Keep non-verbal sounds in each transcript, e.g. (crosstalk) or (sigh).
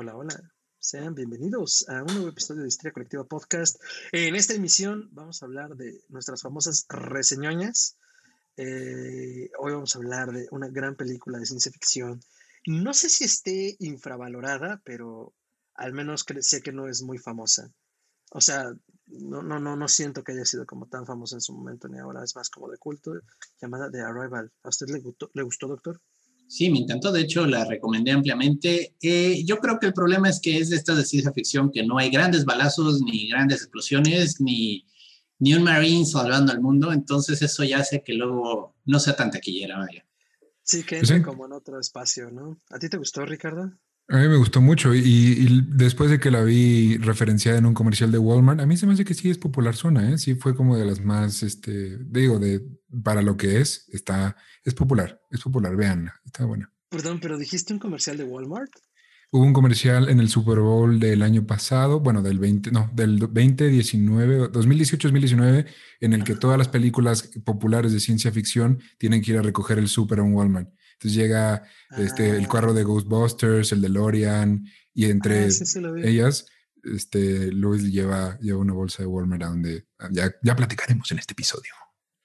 Hola, hola. Sean bienvenidos a un nuevo episodio de Historia Colectiva Podcast. En esta emisión vamos a hablar de nuestras famosas reseñoñas. Eh, hoy vamos a hablar de una gran película de ciencia ficción. No sé si esté infravalorada, pero al menos sé que no es muy famosa. O sea, no, no, no, no siento que haya sido como tan famosa en su momento ni ahora. Es más como de culto, llamada The Arrival. ¿A usted le gustó, le gustó doctor? Sí, me encantó, de hecho la recomendé ampliamente. Eh, yo creo que el problema es que es de esta de ciencia ficción que no hay grandes balazos, ni grandes explosiones, ni, ni un marine salvando al mundo, entonces eso ya hace que luego no sea tan taquillera, vaya. Sí, que pues entre como en otro espacio, ¿no? ¿A ti te gustó, Ricardo? A mí me gustó mucho y, después de que la vi referenciada en un comercial de Walmart, a mí se me hace que sí es popular zona, ¿eh? Sí fue como de las más, este, digo, de para lo que es, está, es popular, es popular, vean, está buena. Perdón, pero dijiste un comercial de Walmart. Hubo un comercial en el Super Bowl del año pasado, bueno, del 20, no, del 2019, 2018-2019, en el que todas las películas populares de ciencia ficción tienen que ir a recoger el Super en Walmart. Entonces llega este, el carro de ah. Ghostbusters, el de Lorian, y entre ah, ellas, este, Luis lleva, lleva una bolsa de Walmart a donde ya, ya platicaremos en este episodio.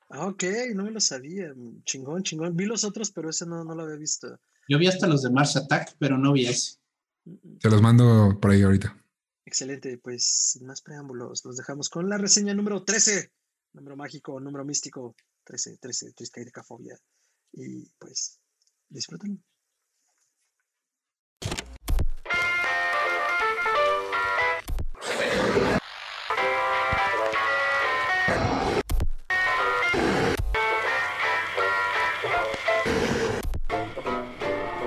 Ah, ok, no me lo sabía. Chingón, chingón. Vi los otros, pero ese no, no lo había visto. Yo vi hasta los de Mars Attack, pero no vi ese. Se los mando por ahí ahorita. Excelente, pues sin más preámbulos, los dejamos con la reseña número 13. Número mágico, número místico, 13, 13, triste cafobia. Y pues Disfrútenlo.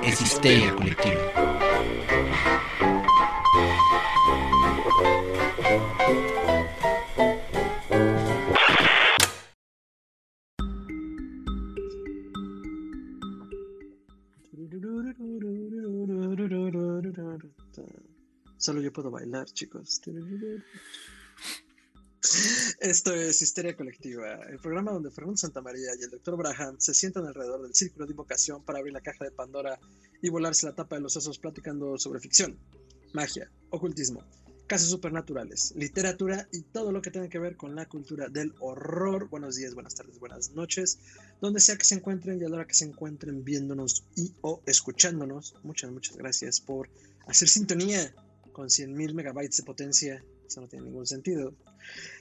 Es histeria colectiva. Solo yo puedo bailar, chicos. Esto es Histeria Colectiva, el programa donde Fernando Santamaría y el Dr. Braham se sientan alrededor del círculo de invocación para abrir la caja de Pandora y volarse la tapa de los sesos platicando sobre ficción, magia, ocultismo, casos supernaturales, literatura y todo lo que tenga que ver con la cultura del horror. Buenos días, buenas tardes, buenas noches, donde sea que se encuentren y a la hora que se encuentren viéndonos y o escuchándonos. Muchas, muchas gracias por hacer sintonía con 100.000 megabytes de potencia, eso no tiene ningún sentido,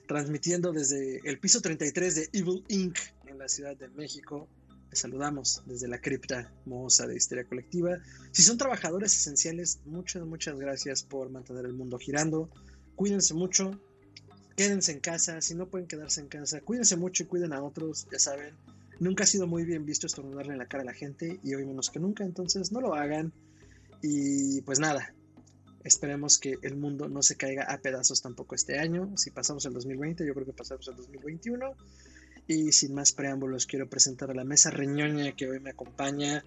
transmitiendo desde el piso 33 de Evil Inc. en la Ciudad de México. Les saludamos desde la cripta mohosa de Histeria Colectiva. Si son trabajadores esenciales, muchas, muchas gracias por mantener el mundo girando. Cuídense mucho, quédense en casa. Si no pueden quedarse en casa, cuídense mucho y cuiden a otros, ya saben. Nunca ha sido muy bien visto estornudarle en la cara a la gente y hoy menos que nunca, entonces no lo hagan. Y pues nada, Esperemos que el mundo no se caiga a pedazos tampoco este año. Si pasamos el 2020, yo creo que pasamos el 2021. Y sin más preámbulos, quiero presentar a la mesa reñoña que hoy me acompaña.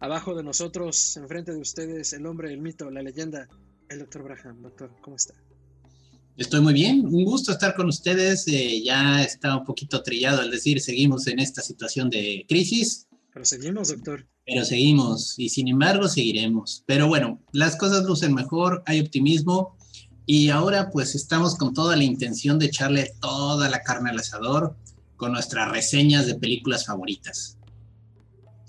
Abajo de nosotros, enfrente de ustedes, el hombre, el mito, la leyenda, el doctor Braham. Doctor, ¿cómo está? Estoy muy bien, un gusto estar con ustedes. Eh, ya está un poquito trillado al decir, seguimos en esta situación de crisis. Pero seguimos, doctor. Pero seguimos y sin embargo seguiremos. Pero bueno, las cosas lucen mejor, hay optimismo y ahora pues estamos con toda la intención de echarle toda la carne al asador con nuestras reseñas de películas favoritas.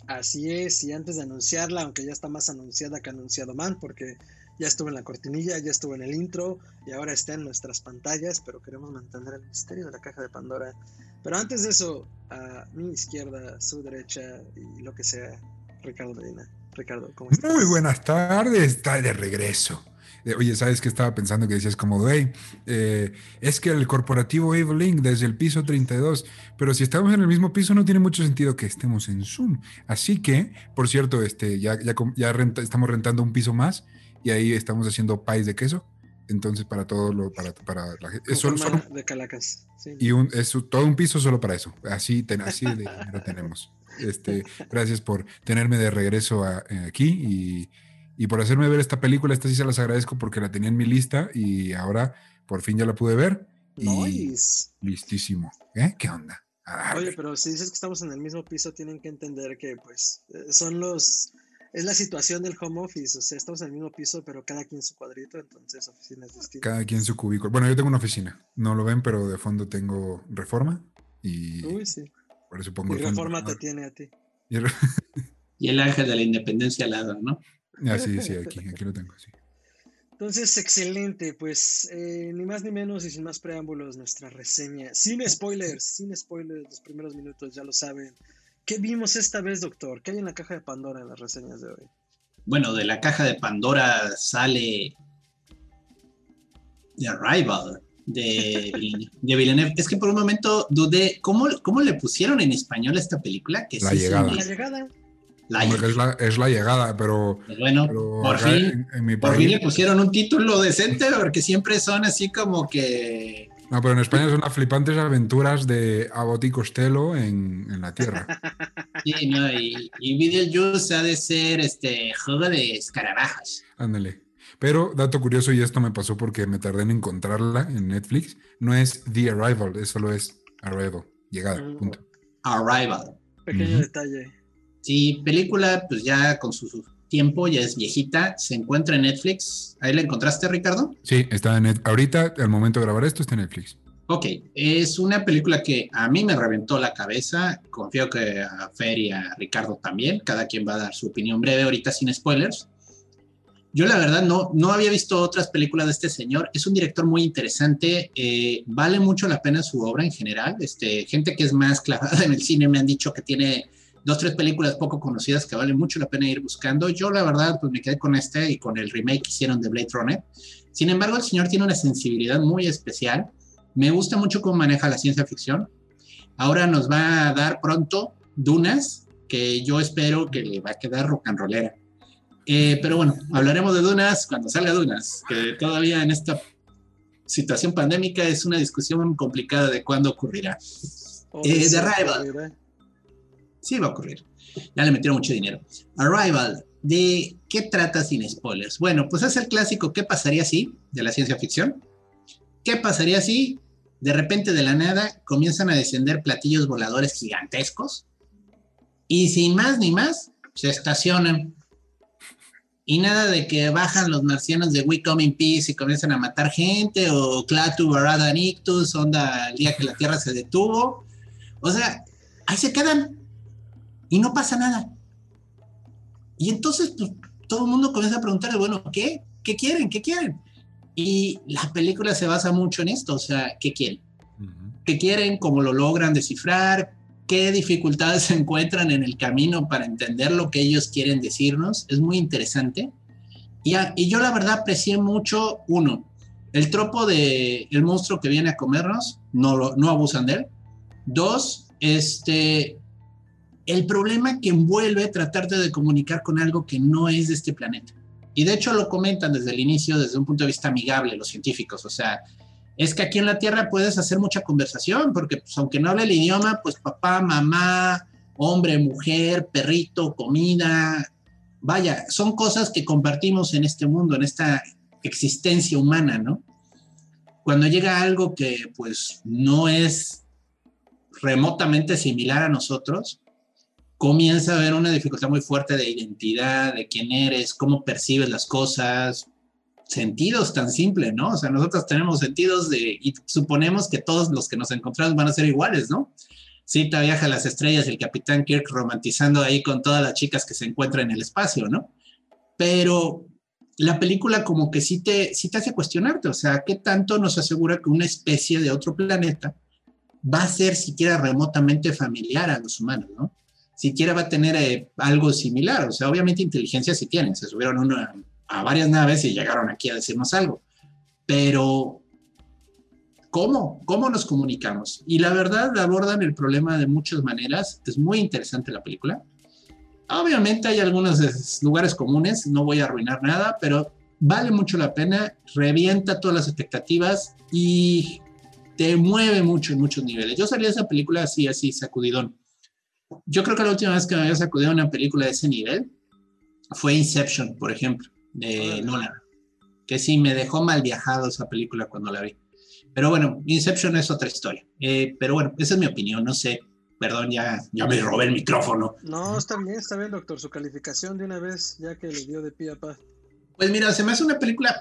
Así es, y antes de anunciarla, aunque ya está más anunciada que anunciado Man, porque ya estuvo en la cortinilla, ya estuvo en el intro y ahora está en nuestras pantallas, pero queremos mantener el misterio de la caja de Pandora. Pero antes de eso, a mi izquierda, su derecha y lo que sea, Ricardo Medina. Ricardo, ¿cómo estás? Muy buenas tardes, está de regreso. Eh, oye, ¿sabes qué estaba pensando? Que decías como, güey, eh, es que el corporativo Evelyn desde el piso 32, pero si estamos en el mismo piso no tiene mucho sentido que estemos en Zoom. Así que, por cierto, este, ya, ya, ya estamos rentando un piso más y ahí estamos haciendo país de queso. Entonces, para todo lo, para, para la gente. Es solo, de Calacas. Y un, es todo un piso solo para eso. Así, así de lo tenemos. Este, (laughs) gracias por tenerme de regreso eh, aquí y, por hacerme ver esta película. Esta sí se las agradezco porque la tenía en mi lista y ahora por fin ya la pude ver. Y Listísimo. ¿Eh? ¿Qué onda? Oye, pero si dices que estamos en el mismo piso, tienen que entender que pues eh, son los es la situación del home office, o sea, estamos en el mismo piso, pero cada quien su cuadrito, entonces oficinas distintas. Cada quien su cubículo. Bueno, yo tengo una oficina, no lo ven, pero de fondo tengo reforma y Uy, sí. por eso pongo Y reforma te tiene a ti. (laughs) Y el ángel de la independencia al lado, ¿no? Ah, sí, sí, aquí, aquí lo tengo, sí. Entonces, excelente, pues eh, ni más ni menos y sin más preámbulos, nuestra reseña. Sin spoilers, sin spoilers, los primeros minutos, ya lo saben. ¿Qué vimos esta vez, doctor? ¿Qué hay en la caja de Pandora en las reseñas de hoy? Bueno, de la caja de Pandora sale The Arrival de, Villeneuve- de Villeneuve. Es que por un momento dudé, ¿cómo, cómo le pusieron en español a esta película? Que La sí llegada. La llegada. La es, la, es la llegada, pero, Bueno, pero por fin, en, en mi por fin país. le pusieron un título decente, porque siempre son así como que No, pero en España son las flipantes aventuras de Abbott y Costello en, en la Tierra. Sí, no, y, y Beetlejuice ha de ser este juego de escarabajos. Ándale. Pero, dato curioso, y esto me pasó porque me tardé en encontrarla en Netflix, no es The Arrival, es solo es Arrival, llegada, punto. Arrival. Pequeño detalle. Sí, película, pues ya con su, su tiempo, ya es viejita, se encuentra en Netflix. ¿Ahí la encontraste, Ricardo? Sí, está en Net- ahorita, al momento de grabar esto, está en Netflix. Ok, es una película que a mí me reventó la cabeza. Confío que a Fer y a Ricardo también. Cada quien va a dar su opinión breve ahorita sin spoilers. Yo la verdad no, no había visto otras películas de este señor. Es un director muy interesante. eh, vale mucho la pena su obra en general. Este, gente que es más clavada en el cine me han dicho que tiene dos, tres películas poco conocidas que vale mucho la pena ir buscando. Yo la verdad pues me quedé con este y con el remake que hicieron de Blade Runner. Sin embargo, el señor tiene una sensibilidad muy especial. Me gusta mucho cómo maneja la ciencia ficción. Ahora nos va a dar pronto Dunas, que yo espero que le va a quedar rock and rollera. Eh, pero bueno, hablaremos de Dunas cuando salga Dunas, que todavía en esta situación pandémica es una discusión complicada de cuándo ocurrirá. Oh, Eh, The Arrival. Sí va a ocurrir. Ya le metieron mucho dinero. Arrival, ¿de qué trata sin spoilers? Bueno, pues es el clásico ¿qué pasaría si? de la ciencia ficción. ¿Qué pasaría si de repente de la nada comienzan a descender platillos voladores gigantescos y sin más ni más se estacionan? Y nada de que bajan los marcianos de We Come in Peace y comienzan a matar gente o Clatu Barada Nictus, onda el día que la Tierra se detuvo. O sea, ahí se quedan y no pasa nada. Y entonces, pues, todo el mundo comienza a preguntarle, bueno, ¿qué? ¿Qué quieren? ¿Qué quieren? Y la película se basa mucho en esto, o sea, ¿qué quieren? ¿Qué quieren? ¿Cómo lo logran descifrar? ¿Qué dificultades se encuentran en el camino para entender lo que ellos quieren decirnos? Es muy interesante. Y, a- y yo la verdad aprecié mucho, uno, el tropo de el monstruo que viene a comernos, no, lo- no abusan de él. Dos, este, el problema que envuelve tratarte de comunicar con algo que no es de este planeta. Y de hecho lo comentan desde el inicio, desde un punto de vista amigable, los científicos. O sea, es que aquí en la Tierra puedes hacer mucha conversación, porque pues, aunque no hable el idioma, pues papá, mamá, hombre, mujer, perrito, comida, vaya, son cosas que compartimos en este mundo, en esta existencia humana, ¿no? Cuando llega algo que pues no es remotamente similar a nosotros, comienza a haber una dificultad muy fuerte de identidad, de quién eres, cómo percibes las cosas, sentidos tan simples, ¿no? O sea, nosotros tenemos sentidos de, y suponemos que todos los que nos encontramos van a ser iguales, ¿no? Cita viaja a las estrellas, el capitán Kirk romantizando ahí con todas las chicas que se encuentran en el espacio, ¿no? Pero la película como que sí te, sí te hace cuestionarte, o sea, ¿qué tanto nos asegura que una especie de otro planeta va a ser siquiera remotamente familiar a los humanos, ¿no? Siquiera va a tener eh, algo similar, o sea, obviamente inteligencia sí tienen, se subieron una, a varias naves y llegaron aquí a decirnos algo, pero ¿cómo? ¿Cómo nos comunicamos? Y la verdad abordan el problema de muchas maneras, es muy interesante la película. Obviamente hay algunos lugares comunes, no voy a arruinar nada, pero vale mucho la pena, revienta todas las expectativas y te mueve mucho en muchos niveles. Yo salí de esa película así, así, sacudidón. Yo creo que la última vez que me había sacudido una película de ese nivel fue Inception, por ejemplo, de Nolan, que sí me dejó mal viajado esa película cuando la vi. Pero bueno, Inception es otra historia. Eh, pero bueno, esa es mi opinión, no sé. Perdón, ya, ya me robé el micrófono. No, está bien, está bien, doctor. Su calificación de una vez, ya que le dio de pie a pa. Pues mira, se me hace una película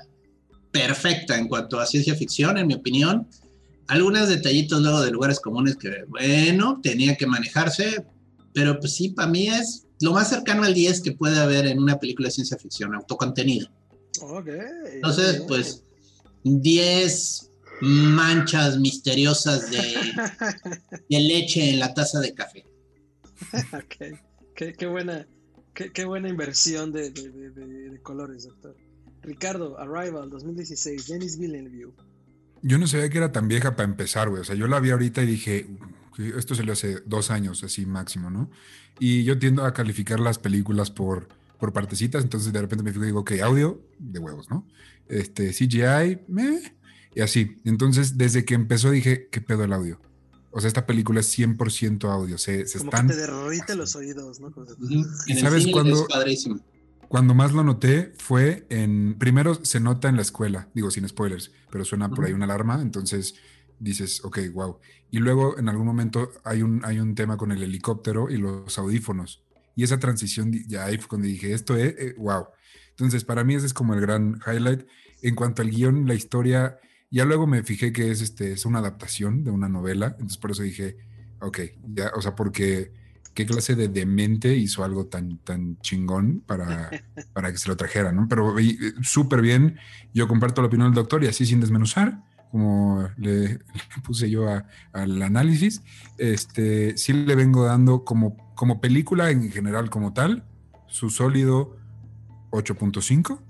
perfecta en cuanto a ciencia ficción, en mi opinión. Algunos detallitos luego de lugares comunes que, bueno, tenía que manejarse, pero pues sí, para mí es lo más cercano al 10 que puede haber en una película de ciencia ficción, autocontenido. Ok. Entonces, pues, 10 manchas misteriosas de, (laughs) de, leche en la taza de café. (laughs) ok. Qué, buena, qué, buena inversión de, de, colores, doctor. Ricardo, Arrival 2016, Dennis Villeneuve. Yo no sabía que era tan vieja para empezar, güey. O sea, yo la vi ahorita y dije, esto se le hace dos años, así máximo, ¿no? Y yo tiendo a calificar las películas por, por partecitas, entonces de repente me fijo y digo, ok, audio, de huevos, ¿no? Este, CGI, meh, y así. Entonces, desde que empezó dije, ¿qué pedo el audio? O sea, esta película es 100% audio. Se, se Como están... Que te derrite los oídos, ¿no? ¿Y sabes cuándo? Cuando más lo noté fue en. Primero se nota en la escuela, digo sin spoilers, pero suena por ahí una alarma, entonces dices, ok, wow. Y luego en algún momento hay un, hay un tema con el helicóptero y los audífonos. Y esa transición, ya ahí fue cuando dije, esto es, wow. Eh, entonces, para mí ese es como el gran highlight. En cuanto al guion, la historia, ya luego me fijé que es, este, es una adaptación de una novela. Entonces, por eso dije, ok, ya, o sea, porque qué clase de demente hizo algo tan, tan chingón para, (laughs) para que se lo trajera, ¿no? Pero eh, súper bien. Yo comparto la opinión del doctor y así sin desmenuzar como le, (laughs) puse yo al análisis, este, sí le vengo dando como, como película en general como tal, su sólido 8.5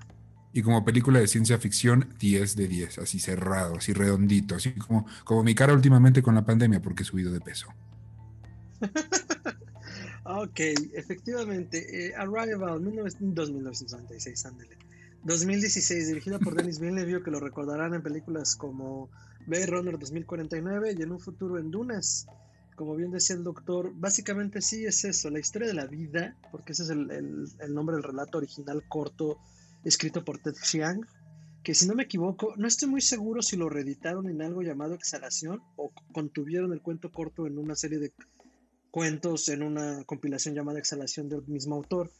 y como película de ciencia ficción 10 de 10, así cerrado, así redondito, así como, como mi cara últimamente con la pandemia porque he subido de peso. (laughs) ok, efectivamente, eh, Arrival 1996, ándale. 2016, dirigida por Denis Villeneuve, que lo recordarán en películas como Blade Runner 2049 y en un futuro en Dunas. Como bien decía el doctor, básicamente sí es eso, la historia de la vida, porque ese es el, el, nombre del relato original corto escrito por Ted Chiang, que si no me equivoco, no estoy muy seguro si lo reeditaron en algo llamado Exhalación o contuvieron el cuento corto en una serie de cuentos en una compilación llamada Exhalación del mismo autor.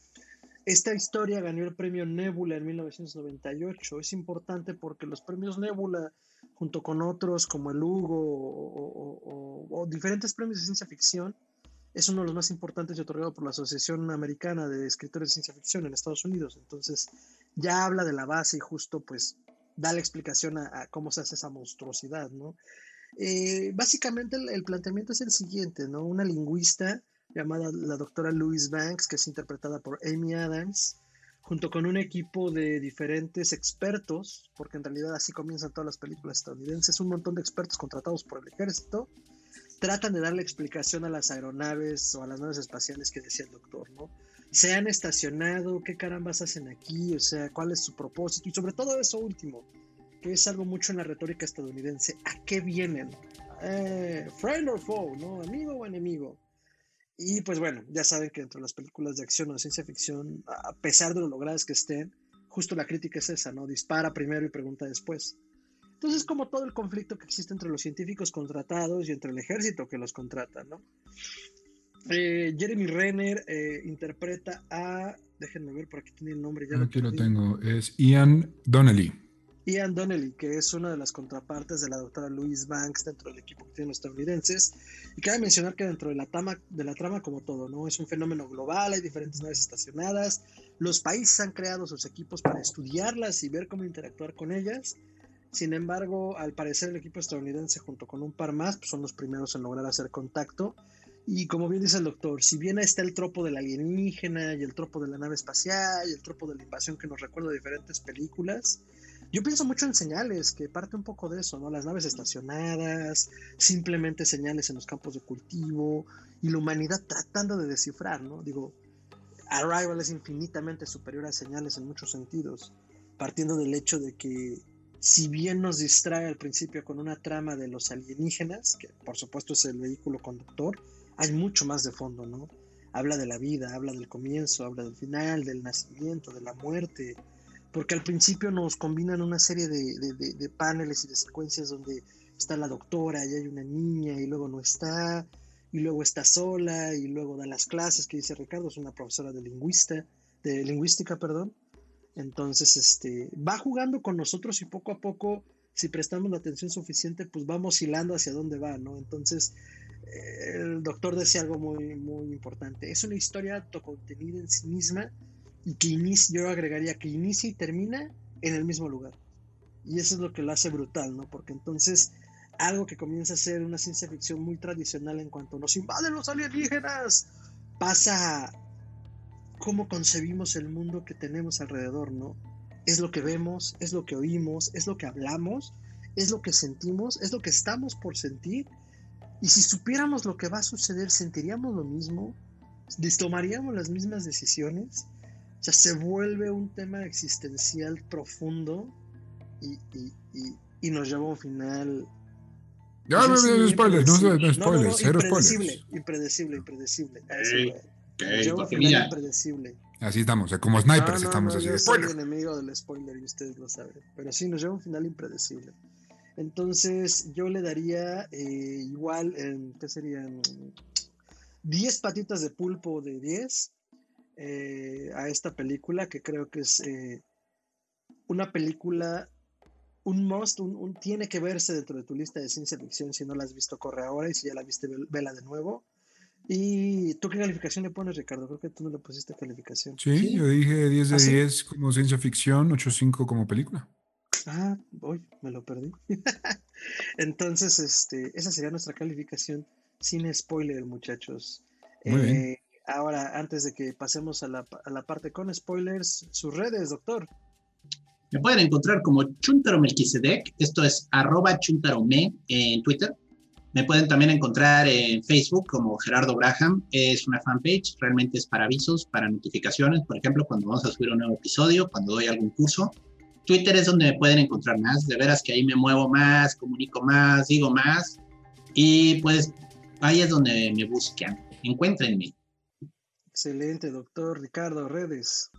Esta historia ganó el premio Nebula en 1998. Es importante porque los premios Nebula, junto con otros como el Hugo o, diferentes premios de ciencia ficción, es uno de los más importantes y otorgado por la Asociación Americana de Escritores de Ciencia Ficción en Estados Unidos. Entonces, ya habla de la base y justo pues da la explicación a, cómo se hace esa monstruosidad, ¿no? Eh, básicamente el, el, planteamiento es el siguiente, ¿no? Una lingüista llamada la doctora Louise Banks, que es interpretada por Amy Adams, junto con un equipo de diferentes expertos, porque en realidad así comienzan todas las películas estadounidenses, un montón de expertos contratados por el ejército, tratan de darle explicación a las aeronaves o a las naves espaciales que decía el doctor, ¿no? Se han estacionado, qué carambas hacen aquí, o sea, cuál es su propósito, y sobre todo eso último, que es algo mucho en la retórica estadounidense, ¿a qué vienen? Eh, friend or foe, ¿no? Amigo o enemigo. Y pues bueno, ya saben que entre las películas de acción o de ciencia ficción, a pesar de lo logradas que estén, justo la crítica es esa, ¿no? Dispara primero y pregunta después. Entonces, como todo el conflicto que existe entre los científicos contratados y entre el ejército que los contrata, ¿no? Eh, Jeremy Renner eh, interpreta a. Déjenme ver, por aquí tiene el nombre. Ya aquí lo tengo. Es Ian Donnelly. Ian Donnelly, que es una de las contrapartes de la doctora Louise Banks dentro del equipo que tienen los estadounidenses. Y cabe mencionar que dentro de la, trama, de la trama, como todo, ¿no? Es un fenómeno global, hay diferentes naves estacionadas. Los países han creado sus equipos para estudiarlas y ver cómo interactuar con ellas. Sin embargo, al parecer el equipo estadounidense junto con un par más pues son los primeros en lograr hacer contacto. Y como bien dice el doctor, si bien está el tropo del alienígena y el tropo de la nave espacial y el tropo de la invasión que nos recuerda diferentes películas, yo pienso mucho en señales, que parte un poco de eso, ¿no? Las naves estacionadas, simplemente señales en los campos de cultivo y la humanidad tratando de descifrar, ¿no? Digo, Arrival es infinitamente superior a señales en muchos sentidos, partiendo del hecho de que si bien nos distrae al principio con una trama de los alienígenas, que por supuesto es el vehículo conductor, hay mucho más de fondo, ¿no? Habla de la vida, habla del comienzo, habla del final, del nacimiento, de la muerte, porque al principio nos combinan una serie de, paneles y de secuencias donde está la doctora y hay una niña y luego no está, y luego está sola y luego da las clases que dice Ricardo, es una profesora de lingüista, de lingüística, perdón. Entonces, este, va jugando con nosotros y poco a poco, si prestamos la atención suficiente, pues vamos hilando hacia dónde va, ¿no? Entonces, eh, el doctor decía algo muy, muy importante. Es una historia autocontenida en sí misma y que inicia, yo agregaría que inicia y termina en el mismo lugar. Y eso es lo que lo hace brutal, ¿no? Porque entonces algo que comienza a ser una ciencia ficción muy tradicional en cuanto nos invaden los alienígenas, pasa a cómo concebimos el mundo que tenemos alrededor, ¿no? Es lo que vemos, es lo que oímos, es lo que hablamos, es lo que sentimos, es lo que estamos por sentir. Y si supiéramos lo que va a suceder, ¿sentiríamos lo mismo? ¿Tomaríamos las mismas decisiones? Sea, se vuelve un tema existencial profundo y, y nos lleva a un final ya, no, no, spoilers, no, no, spoilers, cero impredecible, Impredecible, impredecible, impredecible. Así estamos, como snipers estamos así. Yo soy el enemigo del spoiler y ustedes lo saben. Pero sí, nos lleva a un final impredecible. Entonces, yo le daría eh, igual, en, ¿qué serían? 10 patitas de pulpo de 10 eh, a esta película, que creo que es eh, una película un must, un, tiene que verse dentro de tu lista de ciencia ficción si no la has visto, corre ahora y si ya la viste, vela de nuevo. ¿Y tú qué calificación le pones, Ricardo? Creo que tú no le pusiste calificación. Sí, yo dije 10 de 10 ¿Ah, como ciencia ficción, 8.5 como película. Ah, hoy me lo perdí. (laughs) Entonces, este, esa sería nuestra calificación sin spoiler, muchachos. Muy bien. Ahora, antes de que pasemos a la, a la parte con spoilers, sus redes, doctor. Me pueden encontrar como Chuntaro esto es arroba chuntarome en Twitter. Me pueden también encontrar en Facebook como Gerardo Braham, es una fanpage, realmente es para avisos, para notificaciones, por ejemplo, cuando vamos a subir un nuevo episodio, cuando doy algún curso. Twitter es donde me pueden encontrar más, de veras que ahí me muevo más, comunico más, digo más, y pues ahí es donde me buscan, encuéntrenme. Excelente, doctor Ricardo, redes.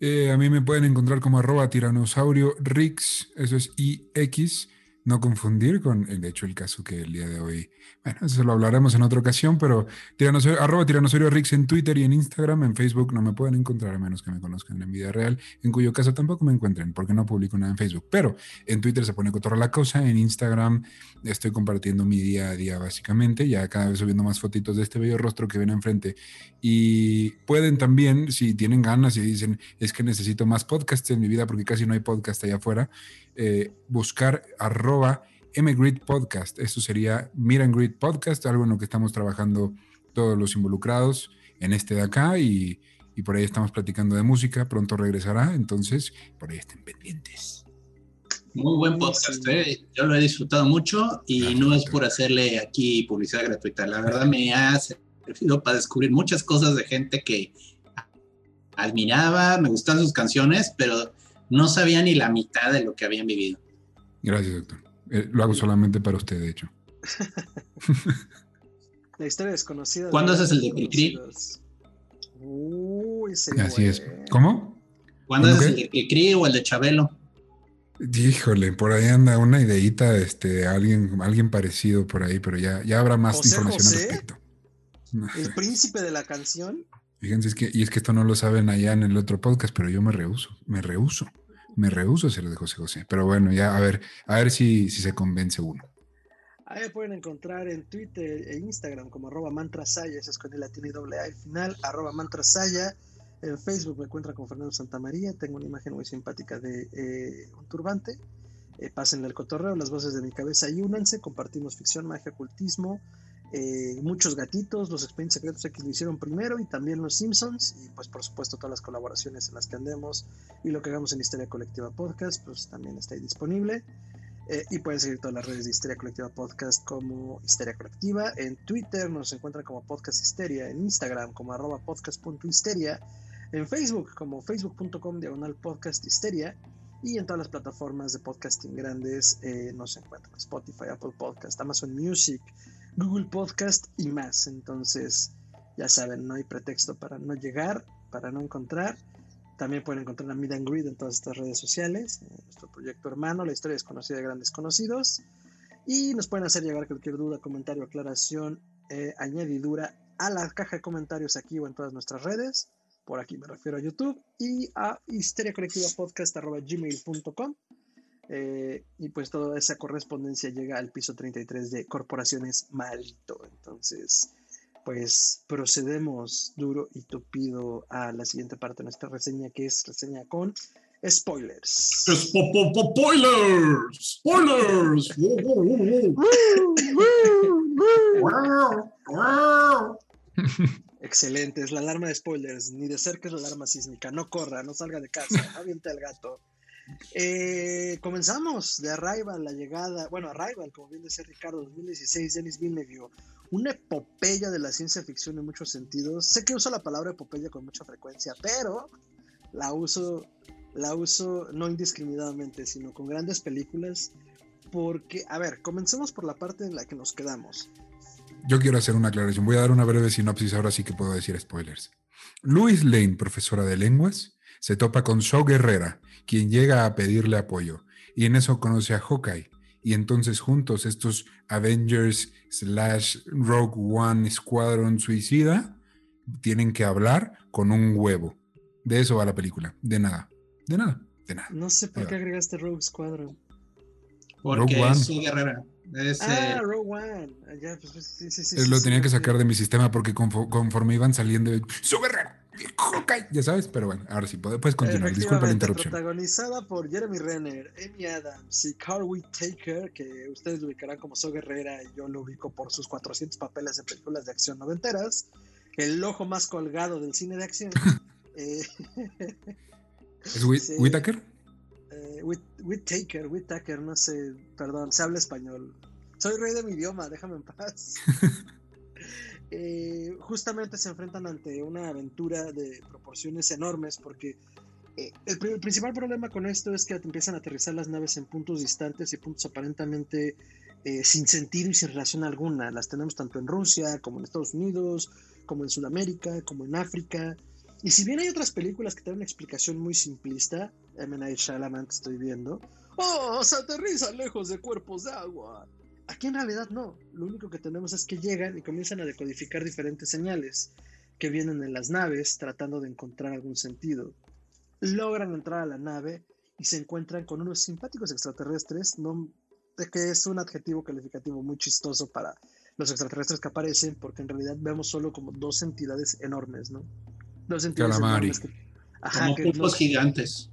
Eh, a mí me pueden encontrar como arroba tiranosaurio Rix, eso es IX, no confundir con, de hecho, el caso que el día de hoy, bueno, eso lo hablaremos en otra ocasión, pero tiranosaurio, arroba tiranosaurio Rix en Twitter y en Instagram, en Facebook no me pueden encontrar a menos que me conozcan en vida real, en cuyo caso tampoco me encuentren porque no publico nada en Facebook, pero en Twitter se pone cotorra la cosa, en Instagram estoy compartiendo mi día a día básicamente, ya cada vez subiendo más fotitos de este bello rostro que ven enfrente. Y pueden también, si tienen ganas y dicen, es que necesito más podcasts en mi vida porque casi no hay podcast allá afuera, eh, buscar arroba mgrid podcast. Esto sería Miran Grid Podcast, algo en lo que estamos trabajando todos los involucrados en este de acá y, y por ahí estamos platicando de música, pronto regresará, entonces por ahí estén pendientes. Muy buen podcast, ¿eh? yo lo he disfrutado mucho y no es por hacerle aquí publicidad gratuita, la verdad me ha servido para descubrir muchas cosas de gente que admiraba, me gustan sus canciones, pero no sabía ni la mitad de lo que habían vivido. Gracias, doctor. Eh, lo hago solamente para usted, de hecho. (laughs) la historia desconocida. ¿Cuándo haces el de Cricri? Uy, Así es. ¿Cómo? ¿Cuándo haces el de Cricri o el de Chabelo? Híjole, por ahí anda una ideita, este, alguien, alguien parecido por ahí, pero ya, ya habrá más información al respecto. El (laughs) príncipe de la canción. Fíjense, es que, y es que esto no lo saben allá en el otro podcast, pero yo me rehuso, me rehuso me rehuso a ser de José José. Pero bueno, ya a ver, a ver si, si se convence uno. Ahí pueden encontrar en Twitter e Instagram como arroba mantrasaya, ese es con el latín y doble A al final, arroba mantrasaya. En Facebook me encuentran con Fernando Santamaría, tengo una imagen muy simpática de eh, un turbante. Eh, pásenle el cotorreo, las voces de mi cabeza y únanse, compartimos ficción, magia, ocultismo, eh, muchos gatitos, los Expedientes Secretos X lo hicieron primero y también los Simpsons y pues por supuesto todas las colaboraciones en las que andemos y lo que hagamos en Historia Colectiva Podcast pues también está ahí disponible. Eh, y pueden seguir todas las redes de Historia Colectiva Podcast como Histeria Colectiva. En Twitter nos encuentran como Podcast Histeria en Instagram como arroba podcast.histeria en Facebook como facebook.com diagonal podcast histeria y en todas las plataformas de podcasting grandes eh, nos encuentran Spotify, Apple Podcast, Amazon Music, Google Podcast y más. Entonces, ya saben, no hay pretexto para no llegar, para no encontrar. También pueden encontrar a Meet and Greet en todas estas redes sociales, nuestro proyecto hermano, la historia desconocida de grandes conocidos. Y nos pueden hacer llegar cualquier duda, comentario, aclaración, eh, añadidura a la caja de comentarios aquí o en todas nuestras redes. Por aquí me refiero a YouTube y a histeriacolectivapodcast.gmail.com. Eh, y pues toda esa correspondencia llega al piso 33 de Corporaciones Malito. Entonces, pues procedemos duro y tupido a la siguiente parte de nuestra reseña, que es reseña con spoilers. ¡Spoilers! ¡Spoilers! Excelente, es la alarma de spoilers, ni de cerca es la alarma sísmica, no corra, no salga de casa, aviente al gato. Eh, comenzamos de Arrival, la llegada, bueno, Arrival, como bien decía Ricardo, 2016, Denis Villeneuve, una epopeya de la ciencia ficción en muchos sentidos. Sé que uso la palabra epopeya con mucha frecuencia, pero la uso, la uso no indiscriminadamente, sino con grandes películas, porque, a ver, comencemos por la parte en la que nos quedamos. Yo quiero hacer una aclaración. Voy a dar una breve sinopsis, ahora sí que puedo decir spoilers. Louis Lane, profesora de lenguas, se topa con Shaw Guerrera, quien llega a pedirle apoyo, y en eso conoce a Hawkeye. Y entonces juntos estos Avengers slash Rogue One Squadron Suicida tienen que hablar con un huevo. De eso va la película. De nada. De nada. De nada. No sé por qué agregaste Rogue Squadron. Porque Rogue es Guerrera. ah, Rogue One. Ya, pues, pues sí, sí, sí, lo tenía que sacar de mi sistema porque conforme iban saliendo, ¡Su Guerrera! Ya sabes, pero bueno, ahora sí, puedes continuar. Disculpa la interrupción. Protagonizada por Jeremy Renner, Amy Adams y Carl Whittaker, que ustedes lo ubicarán como So Guerrera y yo lo ubico por sus 400 papeles en películas de acción noventeras. El ojo más colgado del cine de acción. (laughs) eh, ¿Es Whittaker? Eh, Whittaker, Whittaker, no sé, perdón, se habla español. Soy rey de mi idioma, déjame en paz. (laughs) Eh, justamente se enfrentan ante una aventura de proporciones enormes porque eh, el, principal problema con esto es que empiezan a aterrizar las naves en puntos distantes y puntos aparentemente eh, sin sentido y sin relación alguna. Las tenemos tanto en Rusia como en Estados Unidos, como en Sudamérica, como en África. Y si bien hay otras películas que tienen una explicación muy simplista, M. Night Shyamalan que estoy viendo, ¡Oh, se aterriza lejos de cuerpos de agua! Aquí en realidad no. Lo único que tenemos es que llegan y comienzan a decodificar diferentes señales que vienen en las naves tratando de encontrar algún sentido. Logran entrar a la nave y se encuentran con unos simpáticos extraterrestres, no, que es un adjetivo calificativo muy chistoso para los extraterrestres que aparecen, porque en realidad vemos solo como dos entidades enormes, ¿no? Dos entidades enormes. como pulpos gigantes.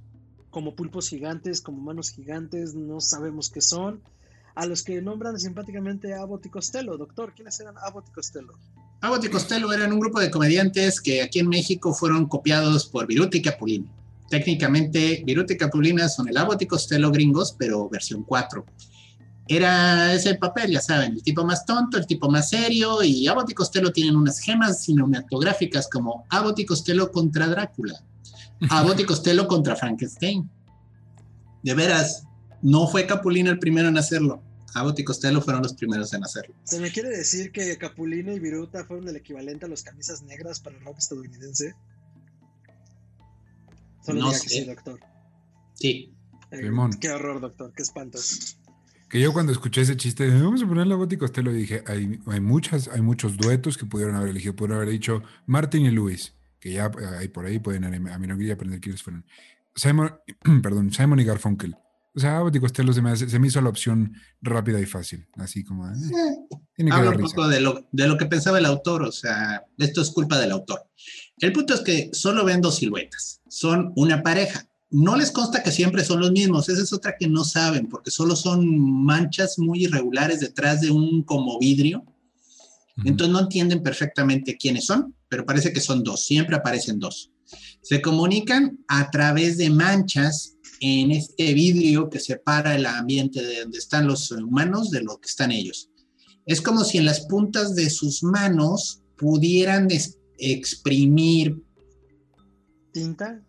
Como pulpos gigantes, como manos gigantes, no sabemos qué son a los que nombran simpáticamente a Abbott y Costello. Doctor, ¿quiénes eran Abbott y Costello? Abbott y Costello eran un grupo de comediantes que aquí en México fueron copiados por Viruti y Capulina. Técnicamente, Viruti y Capulina son el Abbott y Costello gringos, pero versión 4. Era ese papel, ya saben, el tipo más tonto, el tipo más serio, y Abbott y Costello tienen unas gemas cinematográficas como Abbott y Costello contra Drácula, Abbott y Costello contra Frankenstein. De veras, no fue Capulina el primero en hacerlo. Abbott y Costello fueron los primeros en hacerlo. ¿Se me quiere decir que Capulina y Viruta fueron el equivalente a los camisas negras para el rock estadounidense? Solo no sé. sí, doctor. Sí. Eh, qué horror, doctor, qué espanto. Que yo cuando escuché ese chiste, vamos a ponerle a Abbott y Costello, dije, hay, hay, muchas, hay muchos duetos que pudieron haber elegido. Pudieron haber dicho Martin y Luis, que ya hay por ahí, pueden a mí no quería aprender quiénes fueron. Simon, (clears throat) perdón, Simon y Garfunkel. O sea, y Costello se me, se me hizo la opción rápida y fácil, así como... Eh, tiene que Habla un poco de lo, de lo que pensaba el autor, o sea, esto es culpa del autor. El punto es que solo ven dos siluetas, son una pareja. No les consta que siempre son los mismos, esa es otra que no saben, porque solo son manchas muy irregulares detrás de un como vidrio. Entonces no entienden perfectamente quiénes son, pero parece que son dos, siempre aparecen dos. Se comunican a través de manchas en este vidrio que separa el ambiente de donde están los humanos de lo que están ellos. Es como si en las puntas de sus manos pudieran exprimir tinta.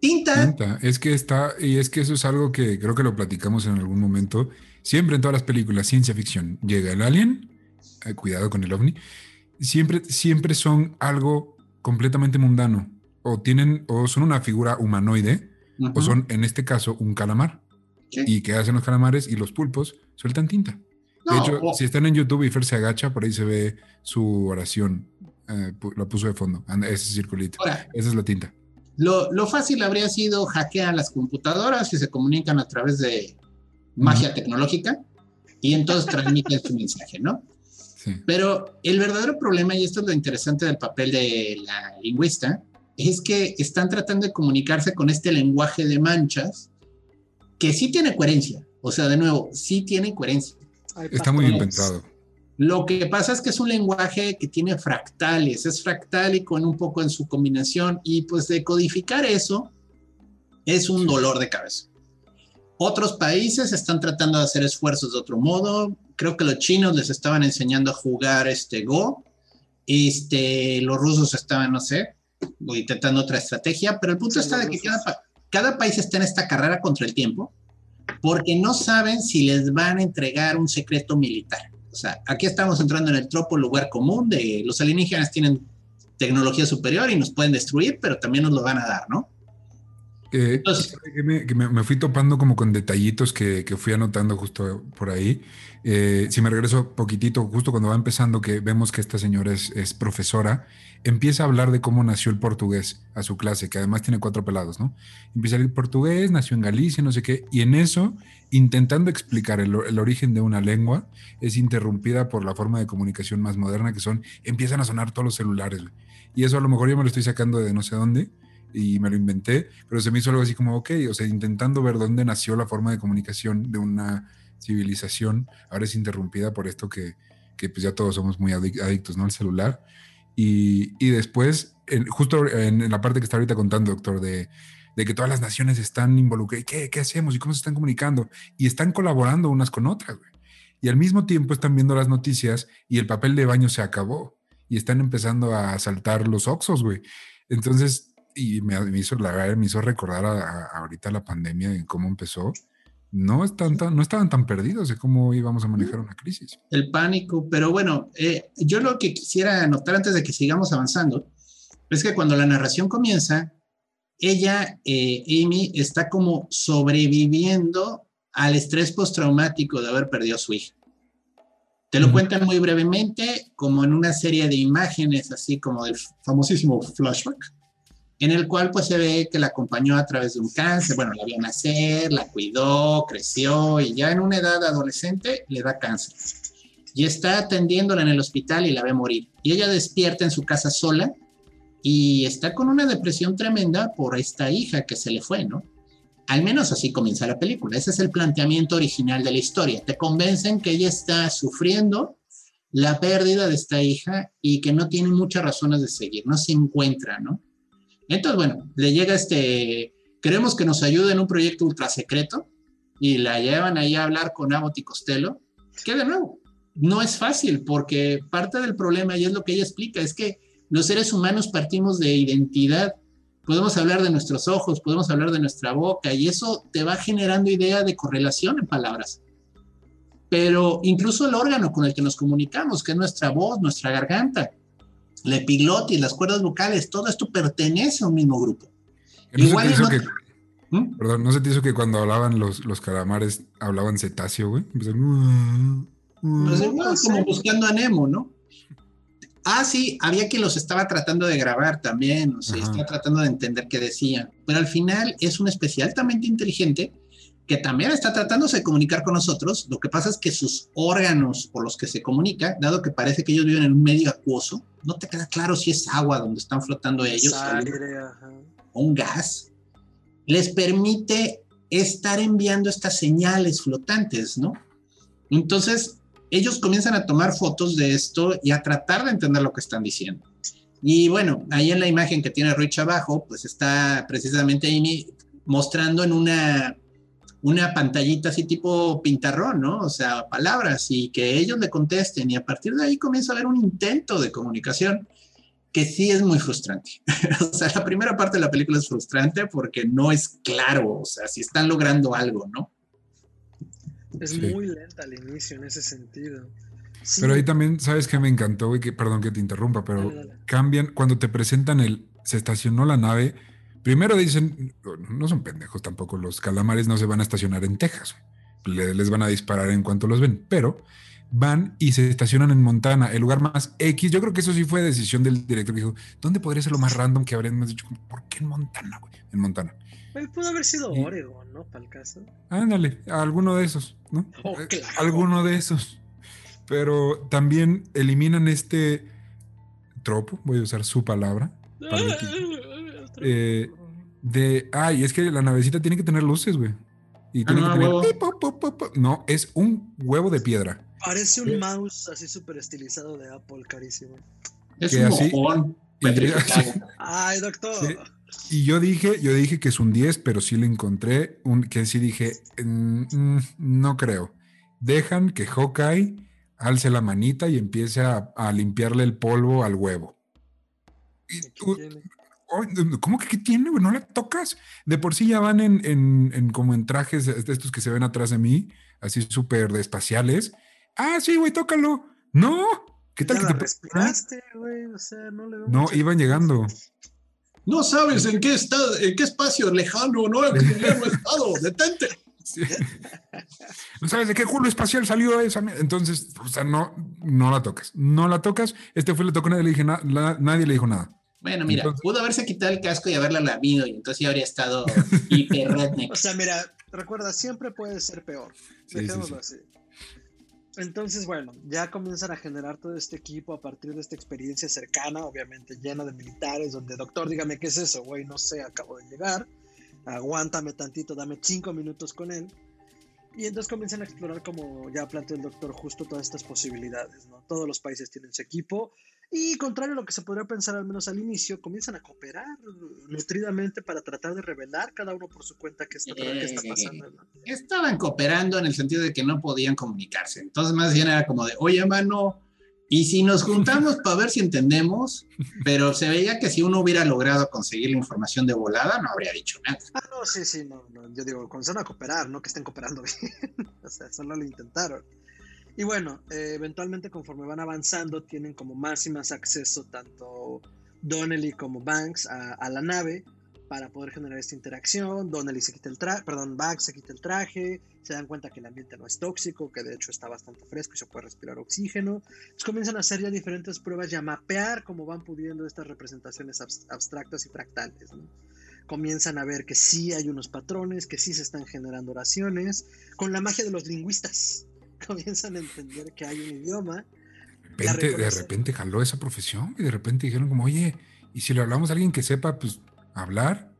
Tinta. Tinta. Es que está, y es que eso es algo que creo que lo platicamos en algún momento. Siempre en todas las películas ciencia ficción llega el alien, eh, cuidado con el ovni, siempre, siempre son algo completamente mundano. O tienen, o son una figura humanoide, o son, en este caso, un calamar. ¿Y qué hacen los calamares y los pulpos? Sueltan tinta. De hecho, si están en YouTube y Fer se agacha, por ahí se ve su oración. Eh, la puso de fondo, ese circulito. Esa es la tinta. Lo, lo, fácil habría sido hackear las computadoras y se comunican a través de magia tecnológica y entonces transmiten su mensaje, ¿no? Pero el verdadero problema, y esto es lo interesante del papel de la lingüista, es que están tratando de comunicarse con este lenguaje de manchas que sí tiene coherencia. O sea, de nuevo, sí tiene coherencia. Está muy bien pensado. Lo que pasa es que es un lenguaje que tiene fractales, es fractálico en un poco en su combinación y pues decodificar eso es un dolor de cabeza. Otros países están tratando de hacer esfuerzos de otro modo. Creo que los chinos les estaban enseñando a jugar este Go. Este, los rusos estaban, no sé, intentando otra estrategia, pero el punto está de que cada, cada país está en esta carrera contra el tiempo porque no saben si les van a entregar un secreto militar. O sea, aquí estamos entrando en el tropo lugar común de los alienígenas tienen tecnología superior y nos pueden destruir, pero también nos lo van a dar, ¿no? Que, me, fui topando como con detallitos que, fui anotando justo por ahí. Eh, si me regreso poquitito, justo cuando va empezando, que vemos que esta señora es, es, profesora, empieza a hablar de cómo nació el portugués a su clase, que además tiene cuatro pelados, ¿no? Empieza a portugués, nació en Galicia, no sé qué, y en eso, intentando explicar el, el origen de una lengua, es interrumpida por la forma de comunicación más moderna que son, empiezan a sonar todos los celulares. Y eso a lo mejor yo me lo estoy sacando de no sé dónde, y me lo inventé, pero se me hizo algo así como, ok, o sea, intentando ver dónde nació la forma de comunicación de una civilización, ahora es interrumpida por esto que, que pues ya todos somos muy adictos, ¿no? Al celular. Y, y después, justo en, la parte que está ahorita contando, doctor, de, de que todas las naciones están involucradas, ¿qué, ¿qué hacemos? ¿Y cómo se están comunicando? Y están colaborando unas con otras, güey. Y al mismo tiempo están viendo las noticias y el papel de baño se acabó. Y están empezando a saltar los oxos, güey. Entonces, y me, hizo, la me hizo recordar a, ahorita la pandemia y cómo empezó. No, están tan, no estaban tan perdidos de cómo íbamos a manejar una crisis. El pánico, pero bueno, eh, yo lo que quisiera anotar antes de que sigamos avanzando es que cuando la narración comienza, ella, eh, Amy, está como sobreviviendo al estrés postraumático de haber perdido a su hija. Te lo cuentan muy brevemente, como en una serie de imágenes, así como del famosísimo flashback en el cual pues se ve que la acompañó a través de un cáncer, bueno, la vio nacer, la cuidó, creció y ya en una edad adolescente le da cáncer. Y está atendiéndola en el hospital y la ve morir. Y ella despierta en su casa sola y está con una depresión tremenda por esta hija que se le fue, ¿no? Al menos así comienza la película. Ese es el planteamiento original de la historia. Te convencen que ella está sufriendo la pérdida de esta hija y que no tiene muchas razones de seguir, no se encuentra, ¿no? Entonces, bueno, le llega este, queremos que nos ayude en un proyecto ultra secreto y la llevan ahí a hablar con Abbott y Costello, que de nuevo, no es fácil porque parte del problema, y es lo que ella explica, es que los seres humanos partimos de identidad. Podemos hablar de nuestros ojos, podemos hablar de nuestra boca y eso te va generando idea de correlación en palabras. Pero incluso el órgano con el que nos comunicamos, que es nuestra voz, nuestra garganta, la epiglotis, las cuerdas vocales, todo esto pertenece a un mismo grupo. ¿No Igual se que, ¿Mm? Perdón, ¿no se te hizo que cuando hablaban los, los calamares hablaban cetáceo, güey? Pues, como buscando a Nemo, ¿no? Ah, sí, había que los estaba tratando de grabar también, o sea, estaba tratando de entender qué decían. Pero al final es un especie altamente inteligente que también está tratándose de comunicar con nosotros. Lo que pasa es que sus órganos por los que se comunica, dado que parece que ellos viven en un medio acuoso, no te queda claro si es agua donde están flotando ellos o un gas, les permite estar enviando estas señales flotantes, ¿no? Entonces, ellos comienzan a tomar fotos de esto y a tratar de entender lo que están diciendo. Y bueno, ahí en la imagen que tiene Rich abajo, pues está precisamente Amy mostrando en una una pantallita así tipo pintarrón, ¿no? O sea, palabras y que ellos le contesten y a partir de ahí comienza a haber un intento de comunicación que sí es muy frustrante. (laughs) o sea, la primera parte de la película es frustrante porque no es claro, o sea, si están logrando algo, ¿no? Es muy lenta al inicio en ese sentido. Pero ahí también, ¿sabes qué me encantó, güey? Que, perdón que te interrumpa, pero cambian, cuando te presentan el, se estacionó la nave, Primero dicen, no son pendejos tampoco, los calamares no se van a estacionar en Texas, les van a disparar en cuanto los ven, pero van y se estacionan en Montana, el lugar más X. Yo creo que eso sí fue decisión del director que dijo, ¿dónde podría ser lo más random que habríamos dicho? ¿Por qué en Montana, güey? En Montana. pudo haber sido Oregon, ¿no? Para el caso. Ándale, alguno de esos, ¿no? (laughs) Oh, eh, alguno de esos. Pero también eliminan este tropo, voy a usar su palabra. Eh, de, ay, es que la navecita tiene que tener luces, güey. Y tiene Ah, que no, tener... No, es un huevo de piedra. Parece un mouse así súper estilizado de Apple, carísimo. Es Que un así- mojón. Y-. (laughs) Ay, doctor. Sí. Y yo dije, yo dije que es un 10, pero sí le encontré un que sí dije, mm, mm, no creo. Dejan que Hawkeye alce la manita y empiece a, a limpiarle el polvo al huevo. Y ¿Cómo que qué tiene, güey? No la tocas. De por sí ya van en, en- en como en trajes de estos que se ven atrás de mí, así súper de espaciales. Ah, sí, güey, tócalo. No. ¿Qué tal Ya que la te respiraste, güey. O sea, no le veo No, iban llegando. No sabes en qué, estado, en qué espacio lejano, no en qué lejano estado. (laughs) Detente. Sí. No sabes de qué culo espacial salió esa. mierda? Entonces, o sea, no, no la tocas. No la tocas. Este fue le tocó, nadie le, dije na- la- nadie le dijo nada. Bueno, mira, Entonces- pudo haberse quitado el casco y haberla lamido y entonces ya habría estado (laughs) hiper redneck. O sea, mira, recuerda, siempre puede ser peor. Sí, sí, Dejémoslo sí. así. Entonces, bueno, ya comienzan a generar todo este equipo a partir de esta experiencia cercana, obviamente llena de militares, donde, doctor, dígame qué es eso, güey, no sé, acabo de llegar, aguántame tantito, dame cinco minutos con él. Y entonces comienzan a explorar, como ya planteó el doctor, justo todas estas posibilidades, ¿no? Todos los países tienen su equipo y, contrario a lo que se podría pensar al menos al inicio, comienzan a cooperar nutridamente para tratar de revelar cada uno por su cuenta qué está, qué está pasando, ¿no? Estaban cooperando en el sentido de que no podían comunicarse. Entonces, más bien era como de, oye, mano, y si nos juntamos para ver si entendemos, pero se veía que si uno hubiera logrado conseguir la información de volada, no habría dicho nada. Ah, no, sí, sí, no, no. Yo digo, comenzaron a cooperar, no que estén cooperando (laughs) bien. o sea, solo lo intentaron. Y bueno, eh, eventualmente conforme van avanzando, tienen como más y más acceso tanto Donnelly como Banks a, la nave para poder generar esta interacción. Donnelly se quita el traje, perdón, Banks se quita el traje, se dan cuenta que el ambiente no es tóxico, que de hecho está bastante fresco y se puede respirar oxígeno. Entonces comienzan a hacer ya diferentes pruebas y a mapear cómo van pudiendo estas representaciones abs- abstractas y fractales, comienzan a ver que sí hay unos patrones, que sí se están generando oraciones, con la magia de los lingüistas. (laughs) Comienzan a entender que hay un idioma. De repente, de repente jaló esa profesión y de repente dijeron como, oye, ¿y si le hablamos a alguien que sepa, pues, hablar?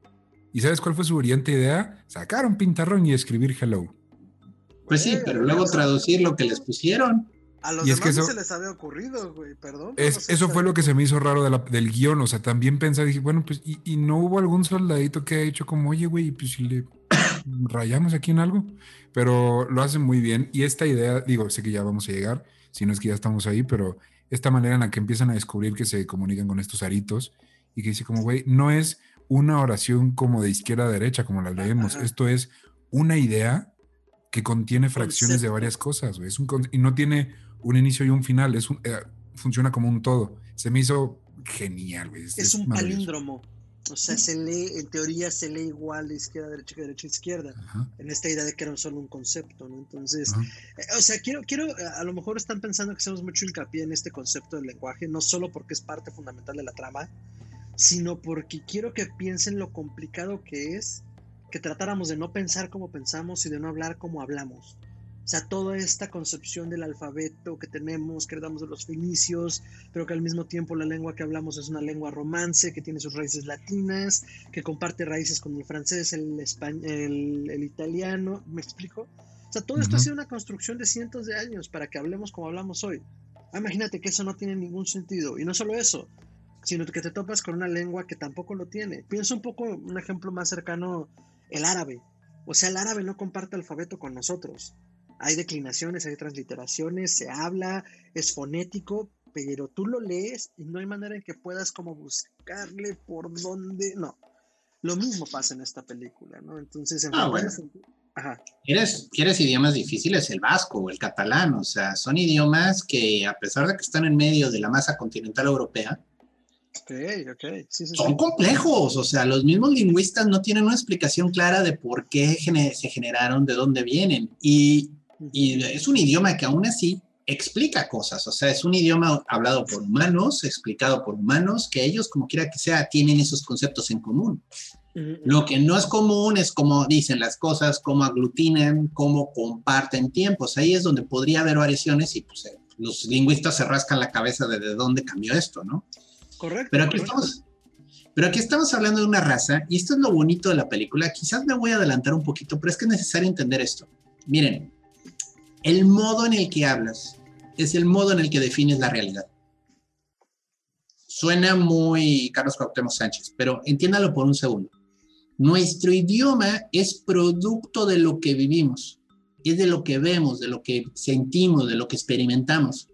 ¿Y sabes cuál fue su brillante idea? Sacar un pintarrón y escribir hello. Pues sí, pero luego traducir lo que les pusieron. A los Y es demás que no se les había ocurrido, güey, perdón. Es, no eso fue lo que se me hizo raro de la- del guion. O sea, también pensé, dije, bueno, pues, ¿y, y no hubo algún soldadito que haya hecho como, oye, güey, pues si le rayamos aquí en algo? Pero lo hacen muy bien. Y esta idea, digo, sé que ya vamos a llegar, si no es que ya estamos ahí, pero esta manera en la que empiezan a descubrir que se comunican con estos aritos y que dice como, güey, no es una oración como de izquierda a derecha, como la leemos. Ajá. Esto es una idea que contiene fracciones de varias cosas, güey. Es un y no tiene un inicio y un final, es un, eh, funciona como un todo. Se me hizo genial, güey. Es un palíndromo. O sea, se lee, en teoría se lee igual de izquierda derecha que de derecha izquierda. Ajá, En esta idea de que era solo un concepto, ¿no? Entonces. Eh, O sea, quiero, quiero, a lo mejor están pensando que hacemos mucho hincapié en este concepto del lenguaje, no solo porque es parte fundamental de la trama, sino porque quiero que piensen lo complicado que es que tratáramos de no pensar como pensamos y de no hablar como hablamos. O sea, toda esta concepción del alfabeto que tenemos, que heredamos de los fenicios, pero que al mismo tiempo la lengua que hablamos es una lengua romance, que tiene sus raíces latinas, que comparte raíces con el francés, el, españ- el, el italiano, ¿me explico? O sea, todo esto ha sido una construcción de cientos de años para que hablemos como hablamos hoy. Ah, Imagínate que eso no tiene ningún sentido. Y no solo eso, sino que te topas con una lengua que tampoco lo tiene. Piensa un poco, un ejemplo más cercano, el árabe. O sea, el árabe no comparte alfabeto con nosotros. Hay declinaciones, hay transliteraciones, se habla, es fonético, pero tú lo lees y no hay manera en que puedas como buscarle por dónde. No. Lo mismo pasa en esta película, ¿no? Entonces, en Ah, bueno. Ajá. ¿Quieres, ¿Quieres idiomas difíciles? El vasco o el catalán. O sea, son idiomas que, a pesar de que están en medio de la masa continental europea, Ok, ok. Sí, sí, son sí. complejos. O sea, los mismos lingüistas no tienen una explicación clara de por qué se generaron, de dónde vienen. Y, y es un idioma que aún así explica cosas, o sea, es un idioma hablado por humanos, explicado por humanos, que ellos, como quiera que sea, tienen esos conceptos en común. Lo que no es común es cómo dicen las cosas, cómo aglutinan, cómo comparten tiempos. Ahí es donde podría haber variaciones y pues, eh, los lingüistas se rascan la cabeza de, de dónde cambió esto, ¿no? Correcto. Pero aquí, Estamos, pero aquí estamos hablando de una raza y esto es lo bonito de la película. Quizás me voy a adelantar un poquito, pero es que es necesario entender esto. Miren, el modo en el que hablas es el modo en el que defines la realidad. Suena muy Carlos Cuauhtémoc Sánchez, pero entiéndalo por un segundo. Nuestro idioma es producto de lo que vivimos, es de lo que vemos, de lo que sentimos, de lo que experimentamos.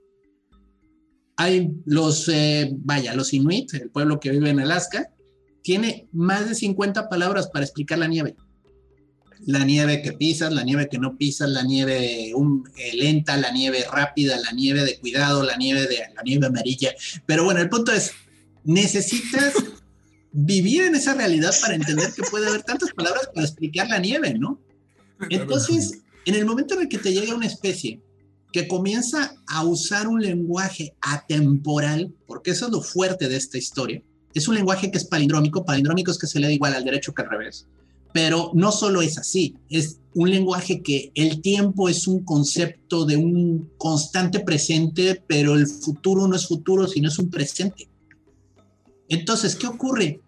Hay los, eh, vaya, los Inuit, el pueblo que vive en Alaska, tiene más de 50 palabras para explicar la nieve la nieve que pisas, la nieve que no pisas, la nieve eh, lenta, la nieve rápida, la nieve de cuidado, la nieve de la nieve amarilla. Pero bueno, el punto es, necesitas (laughs) vivir en esa realidad para entender que puede haber tantas palabras para explicar la nieve, ¿no? Entonces, en el momento en el que te llega una especie que comienza a usar un lenguaje atemporal, porque eso es lo fuerte de esta historia, es un lenguaje que es palindrómico, palindrómico es que se le da igual al derecho que al revés pero no solo es así, es un lenguaje que el tiempo es un concepto de un constante presente, pero el futuro no es futuro, sino es un presente. Entonces, ¿qué ocurre?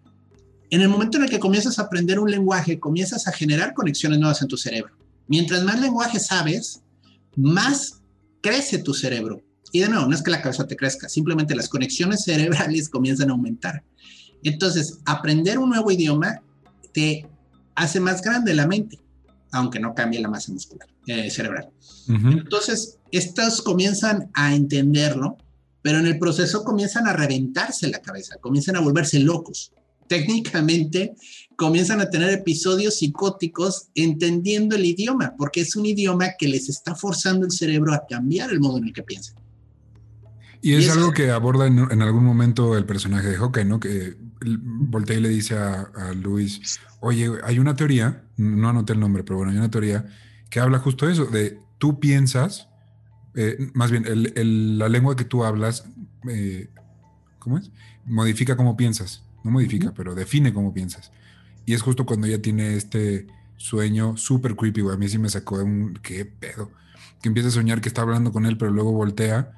En el momento en el que comienzas a aprender un lenguaje, comienzas a generar conexiones nuevas en tu cerebro. Mientras más lenguaje sabes, más crece tu cerebro. Y de nuevo, no es que la cabeza te crezca, simplemente las conexiones (laughs) cerebrales comienzan a aumentar. Entonces, aprender un nuevo idioma te hace más grande la mente, aunque no cambie la masa muscular eh, cerebral. Entonces, estos comienzan a entenderlo, pero en el proceso comienzan a reventarse la cabeza, comienzan a volverse locos. Técnicamente comienzan a tener episodios psicóticos entendiendo el idioma, porque es un idioma que les está forzando el cerebro a cambiar el modo en el que piensan. Y es, algo que aborda en, algún momento el personaje de Hawkeye, ¿no? Que voltea y le dice a, a Luis, oye, hay una teoría, no anoté el nombre, pero bueno, hay una teoría que habla justo de eso, de tú piensas, eh, más bien, la lengua que tú hablas, eh, ¿cómo es? Modifica cómo piensas, no modifica, pero define cómo piensas. Y es justo cuando ella tiene este sueño súper creepy, güey. A mí sí me sacó de un, qué pedo, que empieza a soñar que está hablando con él, pero luego voltea